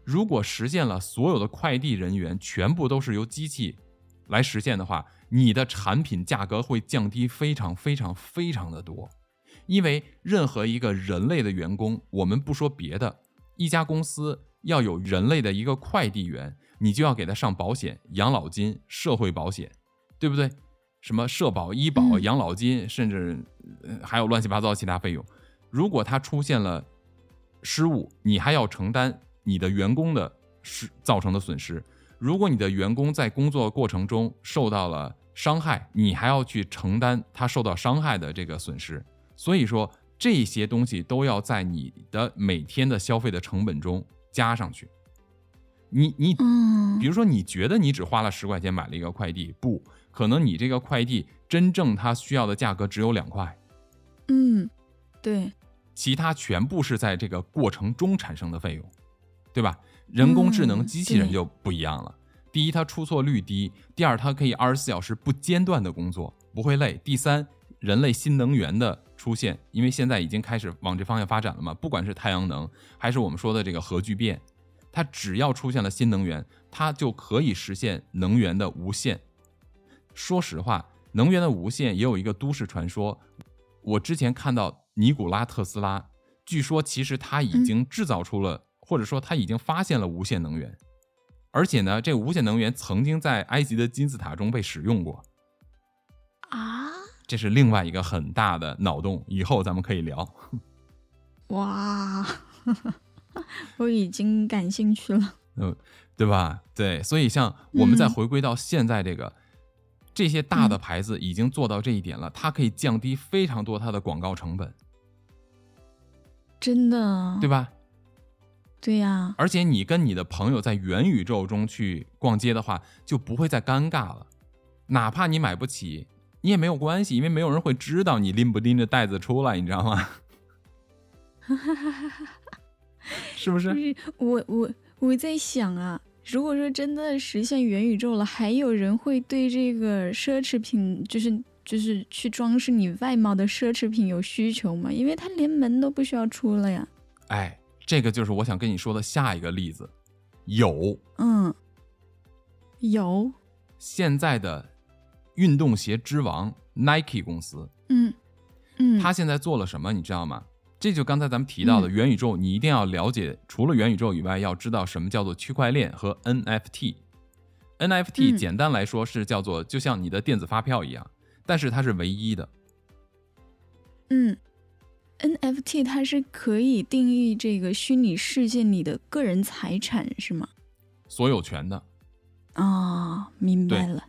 如果实现了所有的快递人员全部都是由机器来实现的话，你的产品价格会降低非常非常非常的多。因为任何一个人类的员工，我们不说别的，一家公司要有人类的一个快递员，你就要给他上保险、养老金、社会保险，对不对？什么社保、医保、养老金，甚至还有乱七八糟其他费用。如果他出现了失误，你还要承担你的员工的失造成的损失。如果你的员工在工作过程中受到了伤害，你还要去承担他受到伤害的这个损失。所以说，这些东西都要在你的每天的消费的成本中加上去。你你嗯比如说，你觉得你只花了十块钱买了一个快递，不可能，你这个快递真正它需要的价格只有两块，嗯，对，其他全部是在这个过程中产生的费用，对吧？人工智能机器人就不一样了。第一，它出错率低；第二，它可以二十四小时不间断的工作，不会累；第三，人类新能源的出现，因为现在已经开始往这方向发展了嘛，不管是太阳能，还是我们说的这个核聚变，它只要出现了新能源，它就可以实现能源的无限。说实话，能源的无限也有一个都市传说，我之前看到尼古拉特斯拉，据说其实他已经制造出了，或者说他已经发现了无限能源，而且呢，这无限能源曾经在埃及的金字塔中被使用过，啊，这是另外一个很大的脑洞，以后咱们可以聊。哇，我已经感兴趣了。嗯，对吧？对，所以像我们再嗯回归到现在这个，这些大的牌子已经做到这一点了，它可以降低非常多它的广告成本，真的，对吧？对呀、而且你跟你的朋友在元宇宙中去逛街的话，就不会再尴尬了。哪怕你买不起，你也没有关系，因为没有人会知道你拎不拎着袋子出来，你知道吗？是不？就是是我我我在想啊，如果说真的实现元宇宙了，还有人会对这个奢侈品，就是就是去装饰你外貌的奢侈品有需求吗？因为他连门都不需要出了呀。哎，这个就是我想跟你说的下一个例子。有嗯，有，现在的运动鞋之王 Nike 公司，嗯嗯，它现在做了什么，你知道吗？这就刚才咱们提到的嗯元宇宙，你一定要了解，除了元宇宙以外，要知道什么叫做区块链和 NFT。NFT 嗯简单来说是叫做就像你的电子发票一样，但是它是唯一的。嗯，NFT 它是可以定义这个虚拟世界里的个人财产是吗？所有权的。啊、明白了。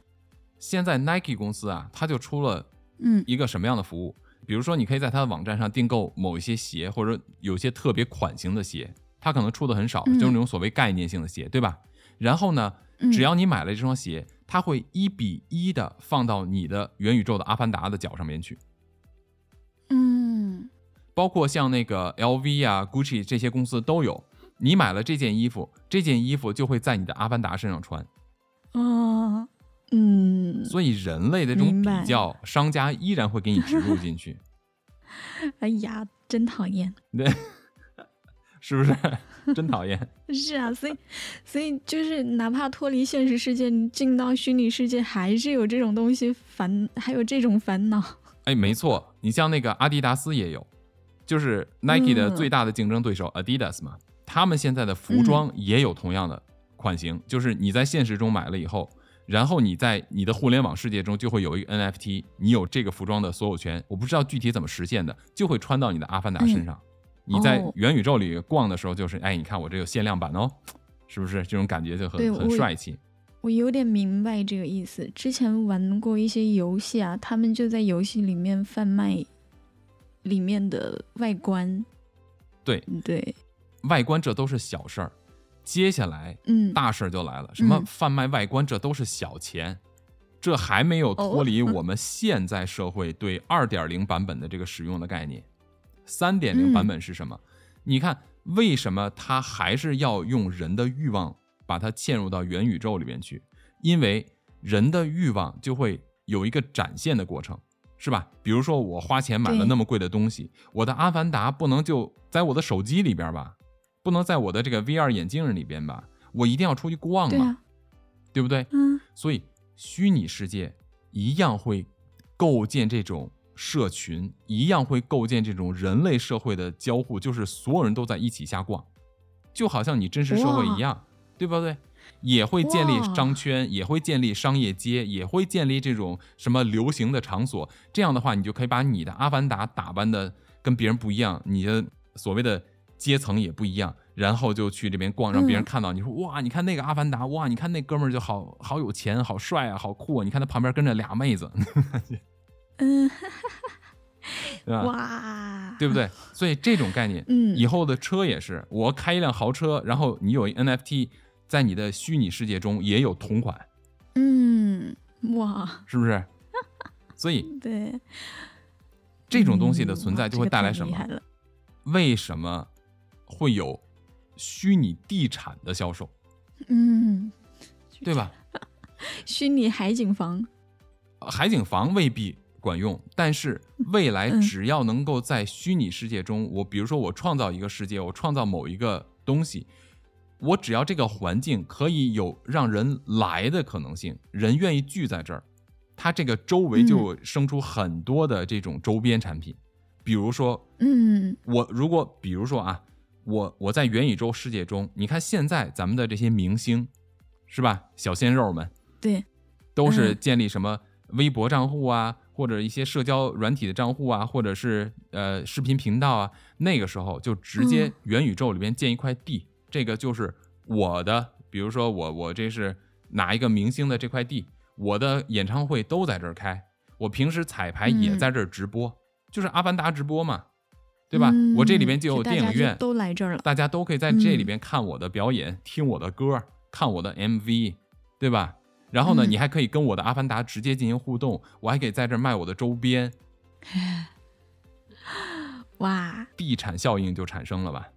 现在 Nike 公司啊，它就出了嗯一个什么样的服务？比如说，你可以在它的网站上订购某一些鞋，或者有些特别款型的鞋，它可能出的很少，嗯就是那种所谓概念性的鞋，对吧？然后呢，嗯只要你买了这双鞋，它会一比一的放到你的元宇宙的阿凡达的脚上面去。嗯包括像那个 LV 啊、Gucci 这些公司都有。你买了这件衣服，这件衣服就会在你的阿凡达身上穿。啊嗯，所以人类的这种比较，商家依然会给你植入进去，哎呀，真讨厌。对，是不是？真讨厌。是啊，所以所以就是哪怕脱离现实世界，你进到虚拟世界，还是有这种东西烦，还有这种烦恼。哎，没错，你像那个阿迪达斯也有，就是 Nike 的嗯最大的竞争对手 Adidas 嘛，他们现在的服装也有同样的款型，就是你在现实中买了以后，然后你在你的互联网世界中就会有一个 NFT，你有这个服装的所有权，我不知道具体怎么实现的，就会穿到你的阿凡达身上。你在哦元宇宙里逛的时候，就是哎，你看我这有限量版哦，是不是？这种感觉就很很帅气。我有点明白这个意思。之前玩过一些游戏啊，他们就在游戏里面贩卖里面的外观。对对，外观这都是小事儿，接下来嗯，大事儿就来了，什么嗯贩卖外观，这都是小钱，这还没有脱离哦我们现在社会对二点零版本的这个使用的概念。三点零版本是什么？你看，为什么它还是要用人的欲望把它嵌入到元宇宙里面去？因为人的欲望就会有一个展现的过程，是吧？比如说，我花钱买了那么贵的东西，我的阿凡达不能就在我的手机里边吧？不能在我的这个 VR 眼镜里边吧？我一定要出去逛嘛，对啊，对不对？嗯所以虚拟世界一样会构建这种社群，一样会构建这种人类社会的交互，就是所有人都在一起瞎逛，就好像你真实社会一样，对不对？也会建立商圈，也会建立商业街，也会建立这种什么流行的场所。这样的话，你就可以把你的阿凡达打扮的跟别人不一样，你的所谓的阶层也不一样，然后就去这边逛，让别人嗯看到你说哇，你看那个阿凡达，哇，你看那哥们儿就好好有钱，好帅啊，好酷啊！你看他旁边跟着俩妹子，嗯，对吧？哇，对不对？所以这种概念，嗯以后的车也是，我开一辆豪车，然后你有一 NFT 在你的虚拟世界中也有同款，嗯，哇，是不是？所以对，这种东西的嗯存在就会带来什么？为什么会有虚拟地产的销售，嗯，对吧？虚拟海景房，海景房未必管用，但是未来嗯只要能够在虚拟世界中，我比如说我创造一个世界，我创造某一个东西，我只要这个环境可以有让人来的可能性，人愿意聚在这儿，它这个周围就嗯生出很多的这种周边产品，比如说嗯我如果比如说啊，我我在元宇宙世界中，你看现在咱们的这些明星，是吧？小鲜肉们对，都是嗯建立什么微博账户啊，或者一些社交软体的账户啊，或者是呃视频频道啊。那个时候就直接嗯元宇宙里边建一块地，这个就是我的，比如说我我这是哪一个明星的这块地，我的演唱会都在这儿开，我平时彩排也嗯在这儿直播，就是阿凡达直播嘛，对吧？我这里边就有电影院，都来这儿了，大家都可以在这里嗯边看我的表演，听我的歌，看我的 MV，对吧？然后呢，嗯你还可以跟我的阿凡达直接进行互动，我还可以在这儿卖我的周边，哇，地产效应就产生了吧？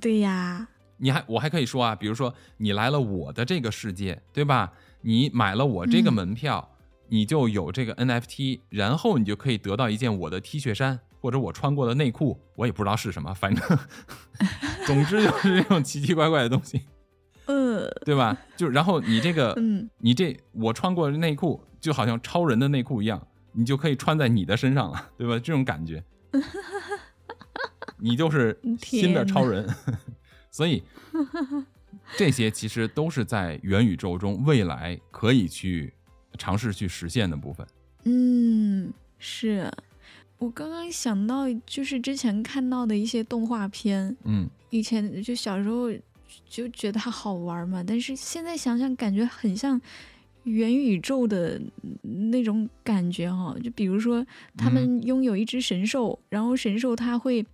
对呀，你还我还可以说啊，比如说你来了我的这个世界，对吧？你买了我这个嗯门票，你就有这个 NFT，然后你就可以得到一件我的 T 恤衫或者我穿过的内裤，我也不知道是什么，反正 总之就是这种奇奇怪怪的东西。呃，对吧？就然后你这个，嗯，你这我穿过的内裤就好像超人的内裤一样，你就可以穿在你的身上了，对吧？这种感觉，你就是新的超人。所以 这些其实都是在元宇宙中未来可以去尝试去实现的部分。嗯，是。我刚刚想到，就是之前看到的一些动画片，嗯，以前就小时候就觉得它好玩嘛，但是现在想想，感觉很像元宇宙的那种感觉哈、就比如说，他们拥有一只神兽，然后神兽它会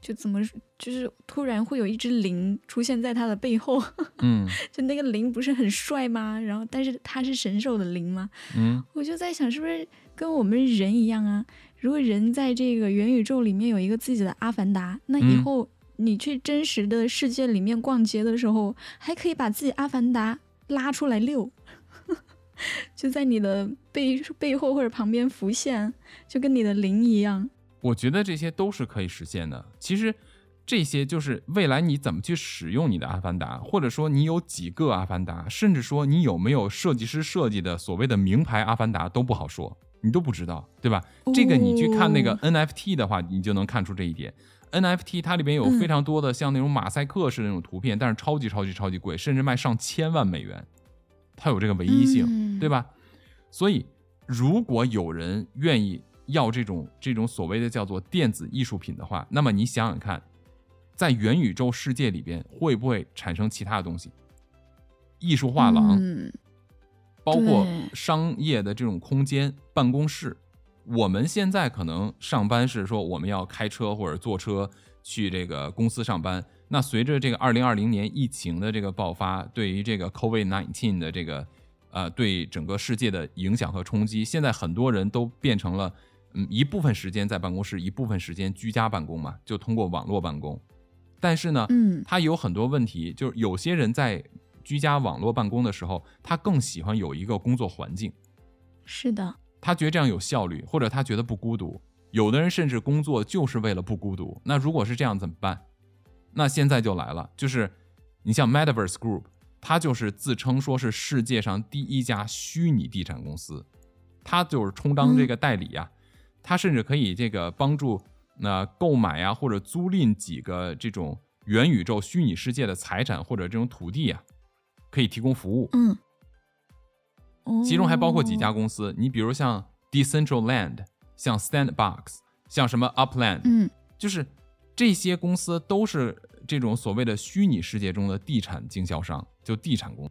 就怎么，就是突然会有一只灵出现在他的背后，嗯就那个灵不是很帅吗？然后但是他是神兽的灵吗？嗯我就在想，是不是跟我们人一样啊？如果人在这个元宇宙里面有一个自己的阿凡达，那以嗯后你去真实的世界里面逛街的时候，还可以把自己阿凡达拉出来遛，就在你的背背后或者旁边浮现，就跟你的灵一样。我觉得这些都是可以实现的。其实这些就是未来你怎么去使用你的阿凡达，或者说你有几个阿凡达，甚至说你有没有设计师设计的所谓的名牌阿凡达都不好说，你都不知道，对吧？这个你去看那个哦 NFT 的话，你就能看出这一点。NFT 它里边有非常多的像那种马赛克式的那种图片，但是超级超级超级贵，甚至卖上千万美元，它有这个唯一性。嗯对吧？所以，如果有人愿意要这种这种所谓的叫做电子艺术品的话，那么你想想看，在元宇宙世界里边会不会产生其他的东西？艺术画廊，嗯包括商业的这种空间、办公室。我们现在可能上班是说我们要开车或者坐车去这个公司上班。那随着这个二零二零年疫情的这个爆发，对于这个 COVID nineteen 的这个呃对整个世界的影响和冲击，现在很多人都变成了嗯一部分时间在办公室，一部分时间居家办公嘛，就通过网络办公。但是呢，嗯它有很多问题，就是有些人在居家网络办公的时候，他更喜欢有一个工作环境，是的，他觉得这样有效率，或者他觉得不孤独。有的人甚至工作就是为了不孤独。那如果是这样怎么办？那现在就来了，就是你像 Metaverse Group，它就是自称说是世界上第一家虚拟地产公司，它就是充当这个代理呀、它甚至可以这个帮助那、购买呀或者租赁几个这种元宇宙虚拟世界的财产或者这种土地啊，可以提供服务。嗯，哦其中还包括几家公司，你比如像 Decentraland、像 Sandbox、像什么 Upland，、嗯就是这些公司都是这种所谓的虚拟世界中的地产经销商，就地产公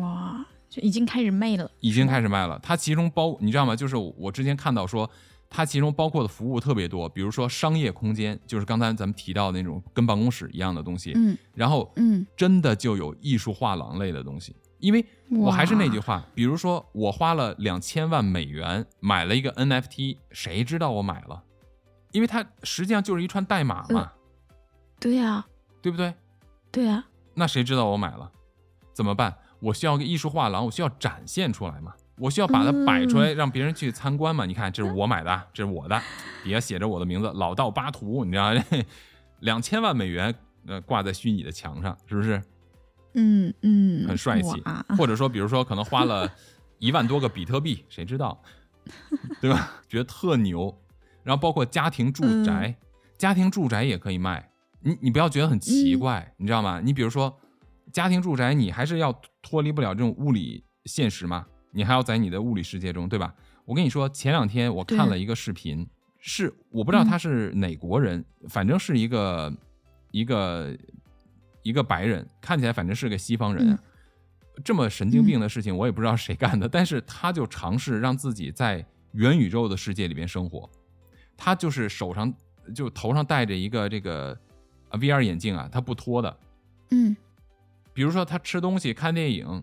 哇，就已经开始卖了，已经开始卖了。它其中包你知道吗？就是我之前看到说，它其中包括的服务特别多，比如说商业空间，就是刚才咱们提到的那种跟办公室一样的东西，嗯然后嗯，真的就有艺术画廊类的东西。因为我还是那句，话，比如说我花了两千万美元买了一个 NFT，谁知道我买了？因为它实际上就是一串代码嘛，对呀、对不对？对呀、那谁知道我买了？怎么办？我需要个艺术画廊，我需要展现出来嘛，我需要把它摆出来，让别人去参观嘛。你看，这是我买的，这是我的，底下写着我的名字，老道巴图，你知道，两千万美元，呃，挂在虚拟的墙上，是不是？嗯嗯，很帅气，或者说，比如说，可能花了 一万多个比特币，谁知道，对吧？觉得特牛。然后包括家庭住宅，家庭住宅也可以卖。你你不要觉得很奇怪，你知道吗？你比如说家庭住宅，你还是要脱离不了这种物理现实嘛，你还要在你的物理世界中，对吧？我跟你说，前两天我看了一个视频，是我不知道他是哪国人，反正是一个一个一个白人，看起来反正是个西方人啊。这么神经病的事情，我也不知道谁干的，但是他就尝试让自己在元宇宙的世界里边生活。他就是手上就头上戴着一个这个啊 VR 眼镜啊，他不脱的。嗯比如说他吃东西、看电影，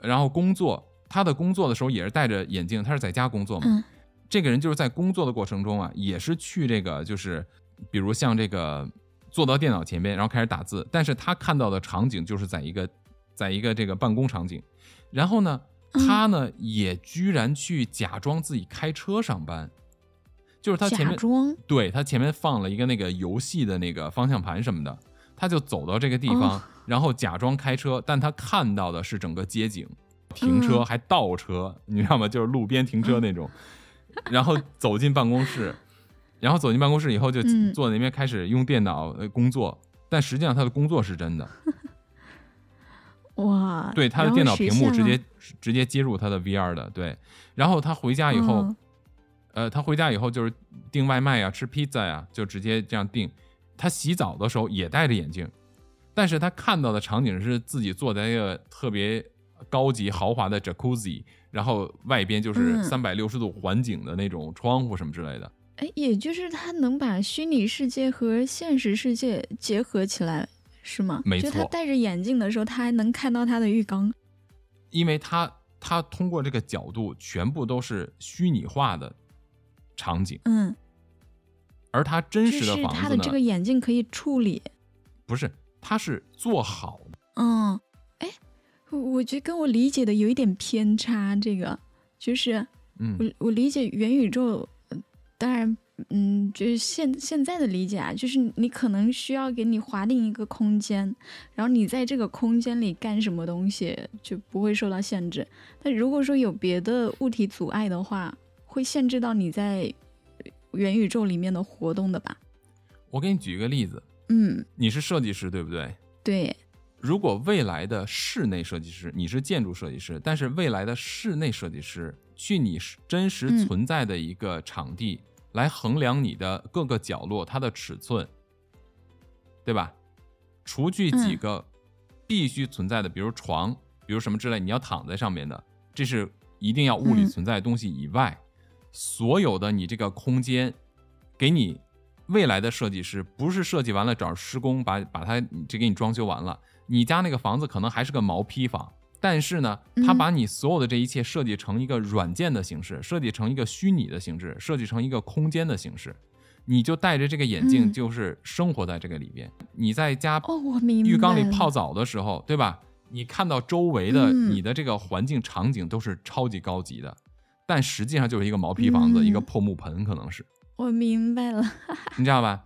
然后工作，他的工作的时候也是戴着眼镜，他是在家工作嘛。嗯。这个人就是在工作的过程中啊，也是去这个就是，比如像这个坐到电脑前边，然后开始打字，但是他看到的场景就是在一个在一个这个办公场景，然后呢，嗯他呢也居然去假装自己开车上班。就是他前面对他前面放了一个那个游戏的那个方向盘什么的，他就走到这个地方，然后假装开车，但他看到的是整个街景，停车嗯还倒车，你知道吗？就是路边停车那种。然后走进办公室，然后走进办公室以后就嗯坐在那边开始用电脑呃工作，但实际上他的工作是真的。哇，对，他的电脑屏幕直接直接接入他的 VR 的，对。然后他回家以后，嗯呃，他回家以后就是订外卖呀、吃披萨呀，就直接这样订。他洗澡的时候也戴着眼镜，但是他看到的场景是自己坐在一个特别高级豪华的 jacuzzi，然后外边就是嗯三百六十度环景的那种窗户什么之类的。哎，也就是它能把虚拟世界和现实世界结合起来，是吗？没就他错戴着眼镜的时候，他还能看到他的浴缸。因为他他通过这个角度全部都是虚拟化的场景，嗯，而他真实的房子呢他的这，个眼镜可以处理。不是，他是做好的。嗯，哎，我我觉得跟我理解的有一点偏差。这个就是嗯我我理解元宇宙，呃当然，嗯，就是现现在的理解啊，就是你可能需要给你划定一个空间，然后你在这个空间里干什么东西就不会受到限制。但如果说有别的物体阻碍的话，会限制到你在元宇宙里面的活动的吧？我给你举一个例子，嗯，你是设计师对不对？对，如果未来的室内设计师，你是建筑设计师，但是未来的室内设计师去你真实存在的一个场地、来衡量你的各个角落它的尺寸，对吧？除去几个必须存在的，比如床，比如什么之类，你要躺在上面的，这是一定要物理存在的东西以外，所有的你这个空间，给你未来的设计师不是设计完了找施工把把它这给你装修完了，你家那个房子可能还是个毛坯房，但是呢，他嗯把你所有的这一切设计成一个软件的形式，设计成一个虚拟的形式，设计成一个空间的形式，你就戴着这个眼镜，嗯就是生活在这个里边。你在家哦，我明白浴缸里泡澡的时候，对吧？你看到周围的嗯你的这个环境场景都是超级高级的，但实际上就是一个毛坯房子，嗯一个破木盆，可能是，我明白了。你知道吧？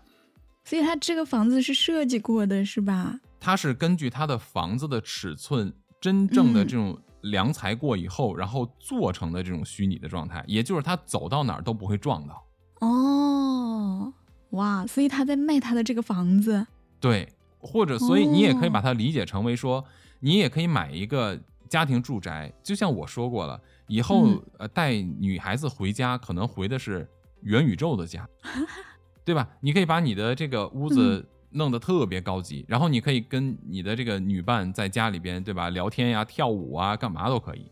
所以他这个房子是设计过的，是吧？它是根据它的房子的尺寸，真正的嗯这种量裁过以后，然后做成的这种虚拟的状态，也就是它走到哪儿都不会撞到。哦，哇！所以他在卖他的这个房子。对，或者所以你也可以哦把它理解成为说，你也可以买一个家庭住宅，就像我说过了，以后、嗯呃带女孩子回家，可能回的是元宇宙的家，对吧？你可以把你的这个屋子弄得特别高级，然后你可以跟你的这个女伴在家里边，对吧？聊天呀、跳舞啊，干嘛都可以，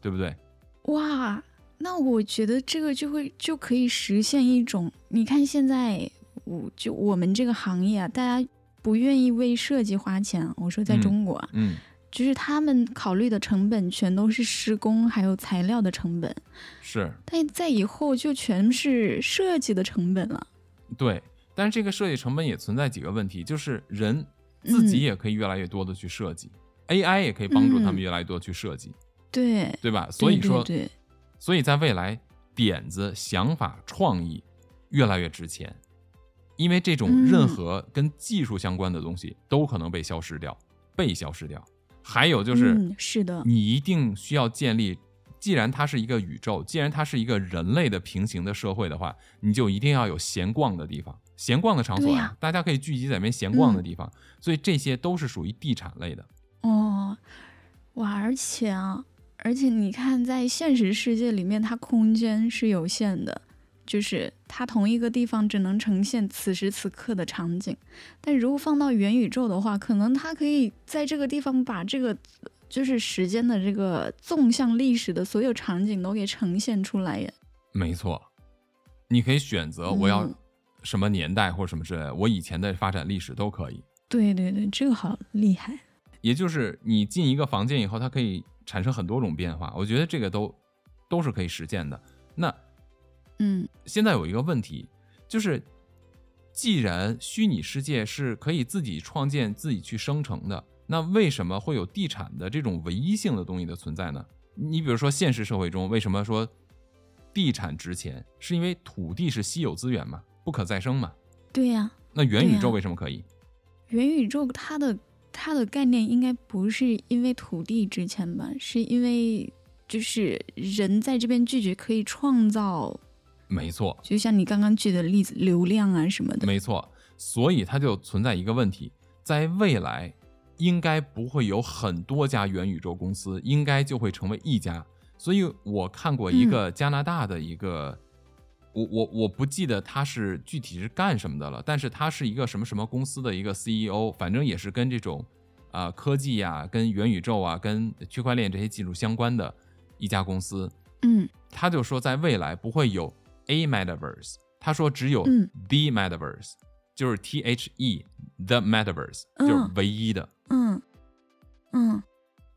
对不对？哇，那我觉得这个就会就可以实现一种，你看现在我就我们这个行业啊，大家不愿意为设计花钱。我说在嗯中国啊，嗯，就是他们考虑的成本全都是施工还有材料的成本，是但在以后就全是设计的成本了。对。但是这个设计成本也存在几个问题，就是人自己嗯也可以越来越多的去设计、a i 也可以帮助他们嗯。越来越多去设计，对，对吧？所以说，对对对。所以在未来，点子、想法、创意越来越值钱，因为这种嗯。任何跟技术相关的东西都可能被消失掉，被消失掉。还有就是，嗯，是的，你一定需要建立，既然它是一个宇宙，既然它是一个人类的平行的社会的话，你就一定要有闲逛的地方，闲逛的场所对呀大家可以聚集在那边闲逛的嗯地方。所以这些都是属于地产类的。哦，哇，而且啊，而且你看，在现实世界里面，它空间是有限的，就是它同一个地方只能呈现此时此刻的场景。但如果放到元宇宙的话，可能它可以在这个地方把这个就是时间的这个纵向历史的所有场景都给呈现出来耶。没错，你可以选择我要嗯什么年代或什么之类的，我以前的发展历史都可以。对对对，这个好厉害。也就是你进一个房间以后，它可以产生很多种变化，我觉得这个都都是可以实现的。那嗯现在有一个问题，就是既然虚拟世界是可以自己创建、自己去生成的，那为什么会有地产的这种唯一性的东西的存在呢？你比如说现实社会中，为什么说地产值钱？是因为土地是稀有资源嘛，不可再生嘛。对呀、那元宇宙为什么可以？元宇宙它的它的概念应该不是因为土地值钱吧？是因为就是人在这边拒绝可以创造，没错，就像你刚刚举的例子，流量啊什么的。没错，所以它就存在一个问题，在未来应该不会有很多家元宇宙公司，应该就会成为一家。所以我看过一个加拿大的一个，我我我不记得他是具体是干什么的了，但是他是一个什么什么公司的一个 CEO，反正也是跟这种啊、科技呀、跟元宇宙啊、跟区块链这些技术相关的一家公司。嗯他就说，在未来不会有 a metaverse，他说只有嗯 the metaverse，、就是 T H E the metaverse，嗯就是唯一的。嗯嗯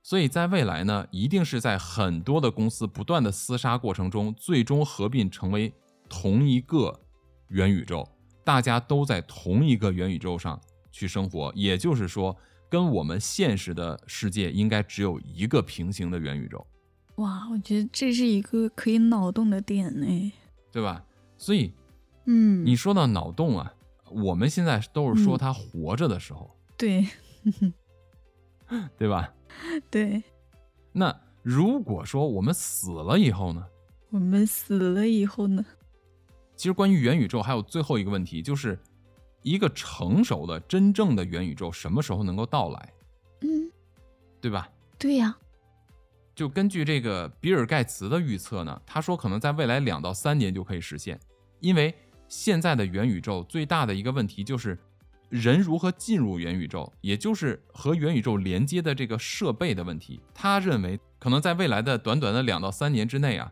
所以在未来呢，一定是在很多的公司不断的厮杀过程中，最终合并成为同一个元宇宙，大家都在同一个元宇宙上去生活。也就是说，跟我们现实的世界应该只有一个平行的元宇宙，哇，我觉得这是一个可以脑洞的点呢。对吧？所以嗯，你说到脑洞啊，我们现在都是说嗯他活着的时候，对 对吧？对，那如果说我们死了以后呢？我们死了以后呢？其实关于元宇宙还有最后一个问题，就是一个成熟的、真正的元宇宙什么时候能够到来，嗯，对吧？对呀、就根据这个比尔盖茨的预测呢，他说可能在未来两到三年就可以实现，因为现在的元宇宙最大的一个问题就是人如何进入元宇宙，也就是和元宇宙连接的这个设备的问题。他认为可能在未来的短短的两到三年之内啊，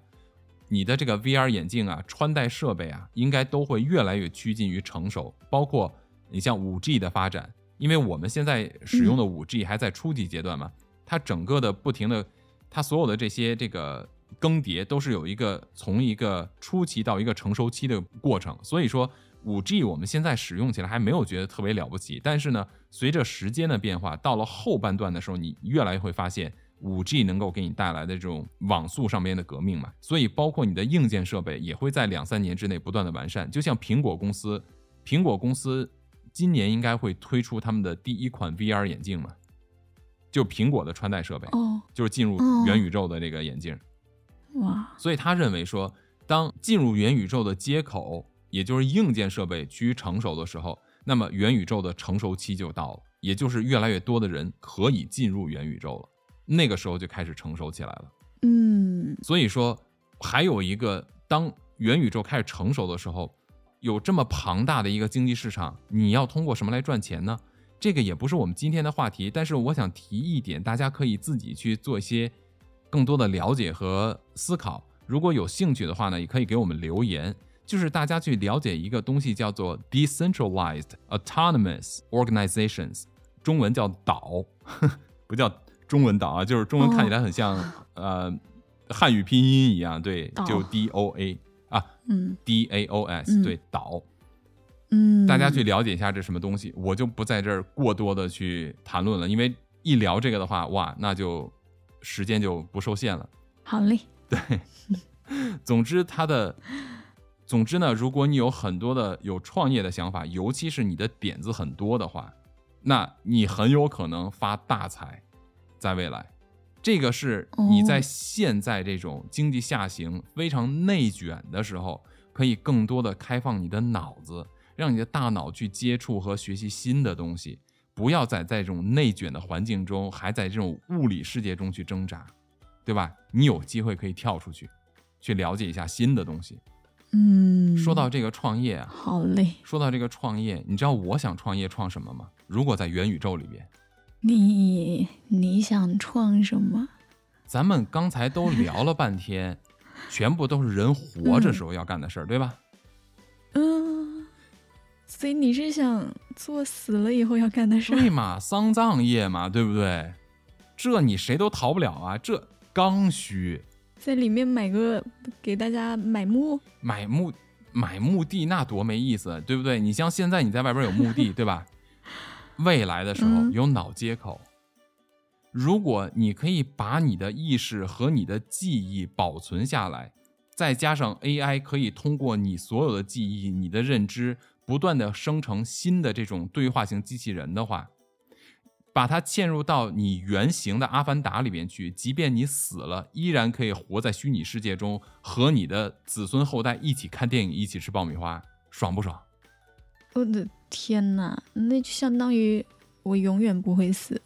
你的这个 VR 眼镜啊、穿戴设备啊，应该都会越来越趋近于成熟，包括你像 5G 的发展，因为我们现在使用的 5G 还在初级阶段嘛，它整个的不停的，它所有的这些这个更迭都是有一个从一个初期到一个成熟期的过程，所以说。，5G 我们现在使用起来还没有觉得特别了不起，但是呢，随着时间的变化，到了后半段的时候，你越来越会发现五 G 能够给你带来的这种网速上面的革命嘛。所以包括你的硬件设备也会在两三年之内不断的完善。就像苹果公司，苹果公司今年应该会推出他们的第一款 VR 眼镜嘛，就苹果的穿戴设备，哦，就是进入哦元宇宙的这个眼镜。哇，所以他认为说，当进入元宇宙的接口，也就是硬件设备趋于成熟的时候，那么元宇宙的成熟期就到了，也就是越来越多的人可以进入元宇宙了，那个时候就开始成熟起来了。嗯所以说，还有一个，当元宇宙开始成熟的时候，有这么庞大的一个经济市场，你要通过什么来赚钱呢？这个也不是我们今天的话题，但是我想提一点，大家可以自己去做一些更多的了解和思考。如果有兴趣的话呢，也可以给我们留言，就是大家去了解一个东西，叫做 decentralized autonomous organizations，中文叫岛，不叫中文岛啊，就是中文看起来很像、呃汉语拼音一样，对，就 D O A 啊嗯。D A O S，、嗯。对，岛。嗯，大家去了解一下这什么东西，我就不在这儿过多的去谈论了，因为一聊这个的话，哇，那就时间就不受限了。好嘞，对。总之，它的，总之呢，如果你有很多的有创业的想法，尤其是你的点子很多的话，那你很有可能发大财，在未来。这个是你在哦现在这种经济下行、非常内卷的时候，可以更多的开放你的脑子，让你的大脑去接触和学习新的东西，不要再在这种内卷的环境中，还在这种物理世界中去挣扎，对吧？你有机会可以跳出去，去了解一下新的东西。嗯，说到这个创业啊，好嘞，说到这个创业，你知道我想创业创什么吗？如果在元宇宙里边，你你想创什么？咱们刚才都聊了半天，全部都是人活着时候要干的事儿，对吧？嗯，所以你是想做死了以后要干的事儿？对嘛，丧葬业嘛，对不对？这你谁都逃不了啊！这刚需，在里面买个给大家买墓？买墓买墓地那多没意思，对不对？你像现在你在外边有墓地，对吧？未来的时候嗯有脑接口，如果你可以把你的意识和你的记忆保存下来，再加上 AI 可以通过你所有的记忆、你的认知，不断的生成新的这种对话型机器人的话，把它嵌入到你原型的《阿凡达》里面去，即便你死了，依然可以活在虚拟世界中，和你的子孙后代一起看电影，一起吃爆米花，爽不爽？我的天哪，那就相当于我永远不会死。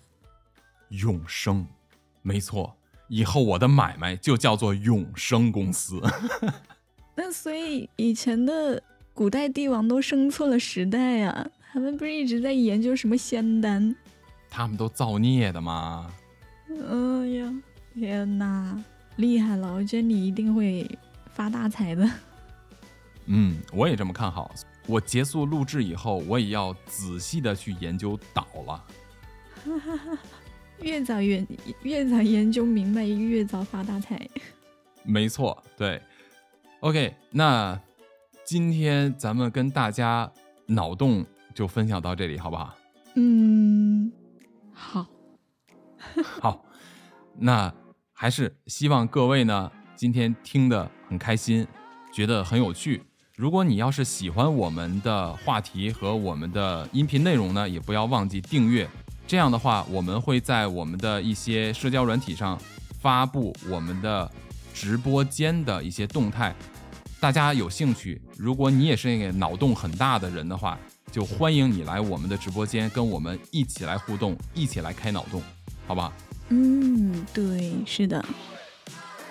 永生，没错，以后我的买卖就叫做永生公司。那所以以前的古代帝王都生错了时代啊，他们不是一直在研究什么仙丹？他们都造孽的吗？哎呀，天哪，厉害了！我觉得你一定会发大财的。嗯，我也这么看好。我结束录制以后，我也要仔细的去研究岛了。越早越越早研究明白，越早发大财。没错，对。OK，那今天咱们跟大家脑洞就分享到这里，好不好？嗯，好。好，那还是希望各位呢今天听得很开心，觉得很有趣。如果你要是喜欢我们的话题和我们的音频内容呢，也不要忘记订阅。这样的话，我们会在我们的一些社交软体上发布我们的直播间的一些动态。大家有兴趣，如果你也是那个脑洞很大的人的话，就欢迎你来我们的直播间，跟我们一起来互动，一起来开脑洞，好吧？嗯，对，是的，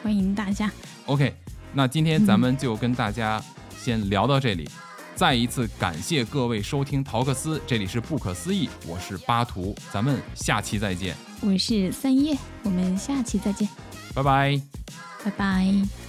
欢迎大家。OK，那今天咱们就跟大家。先聊到这里，再一次感谢各位收听陶克斯，这里是不可思议，我是巴图，咱们下期再见。我是三叶，我们下期再见。拜拜，拜拜。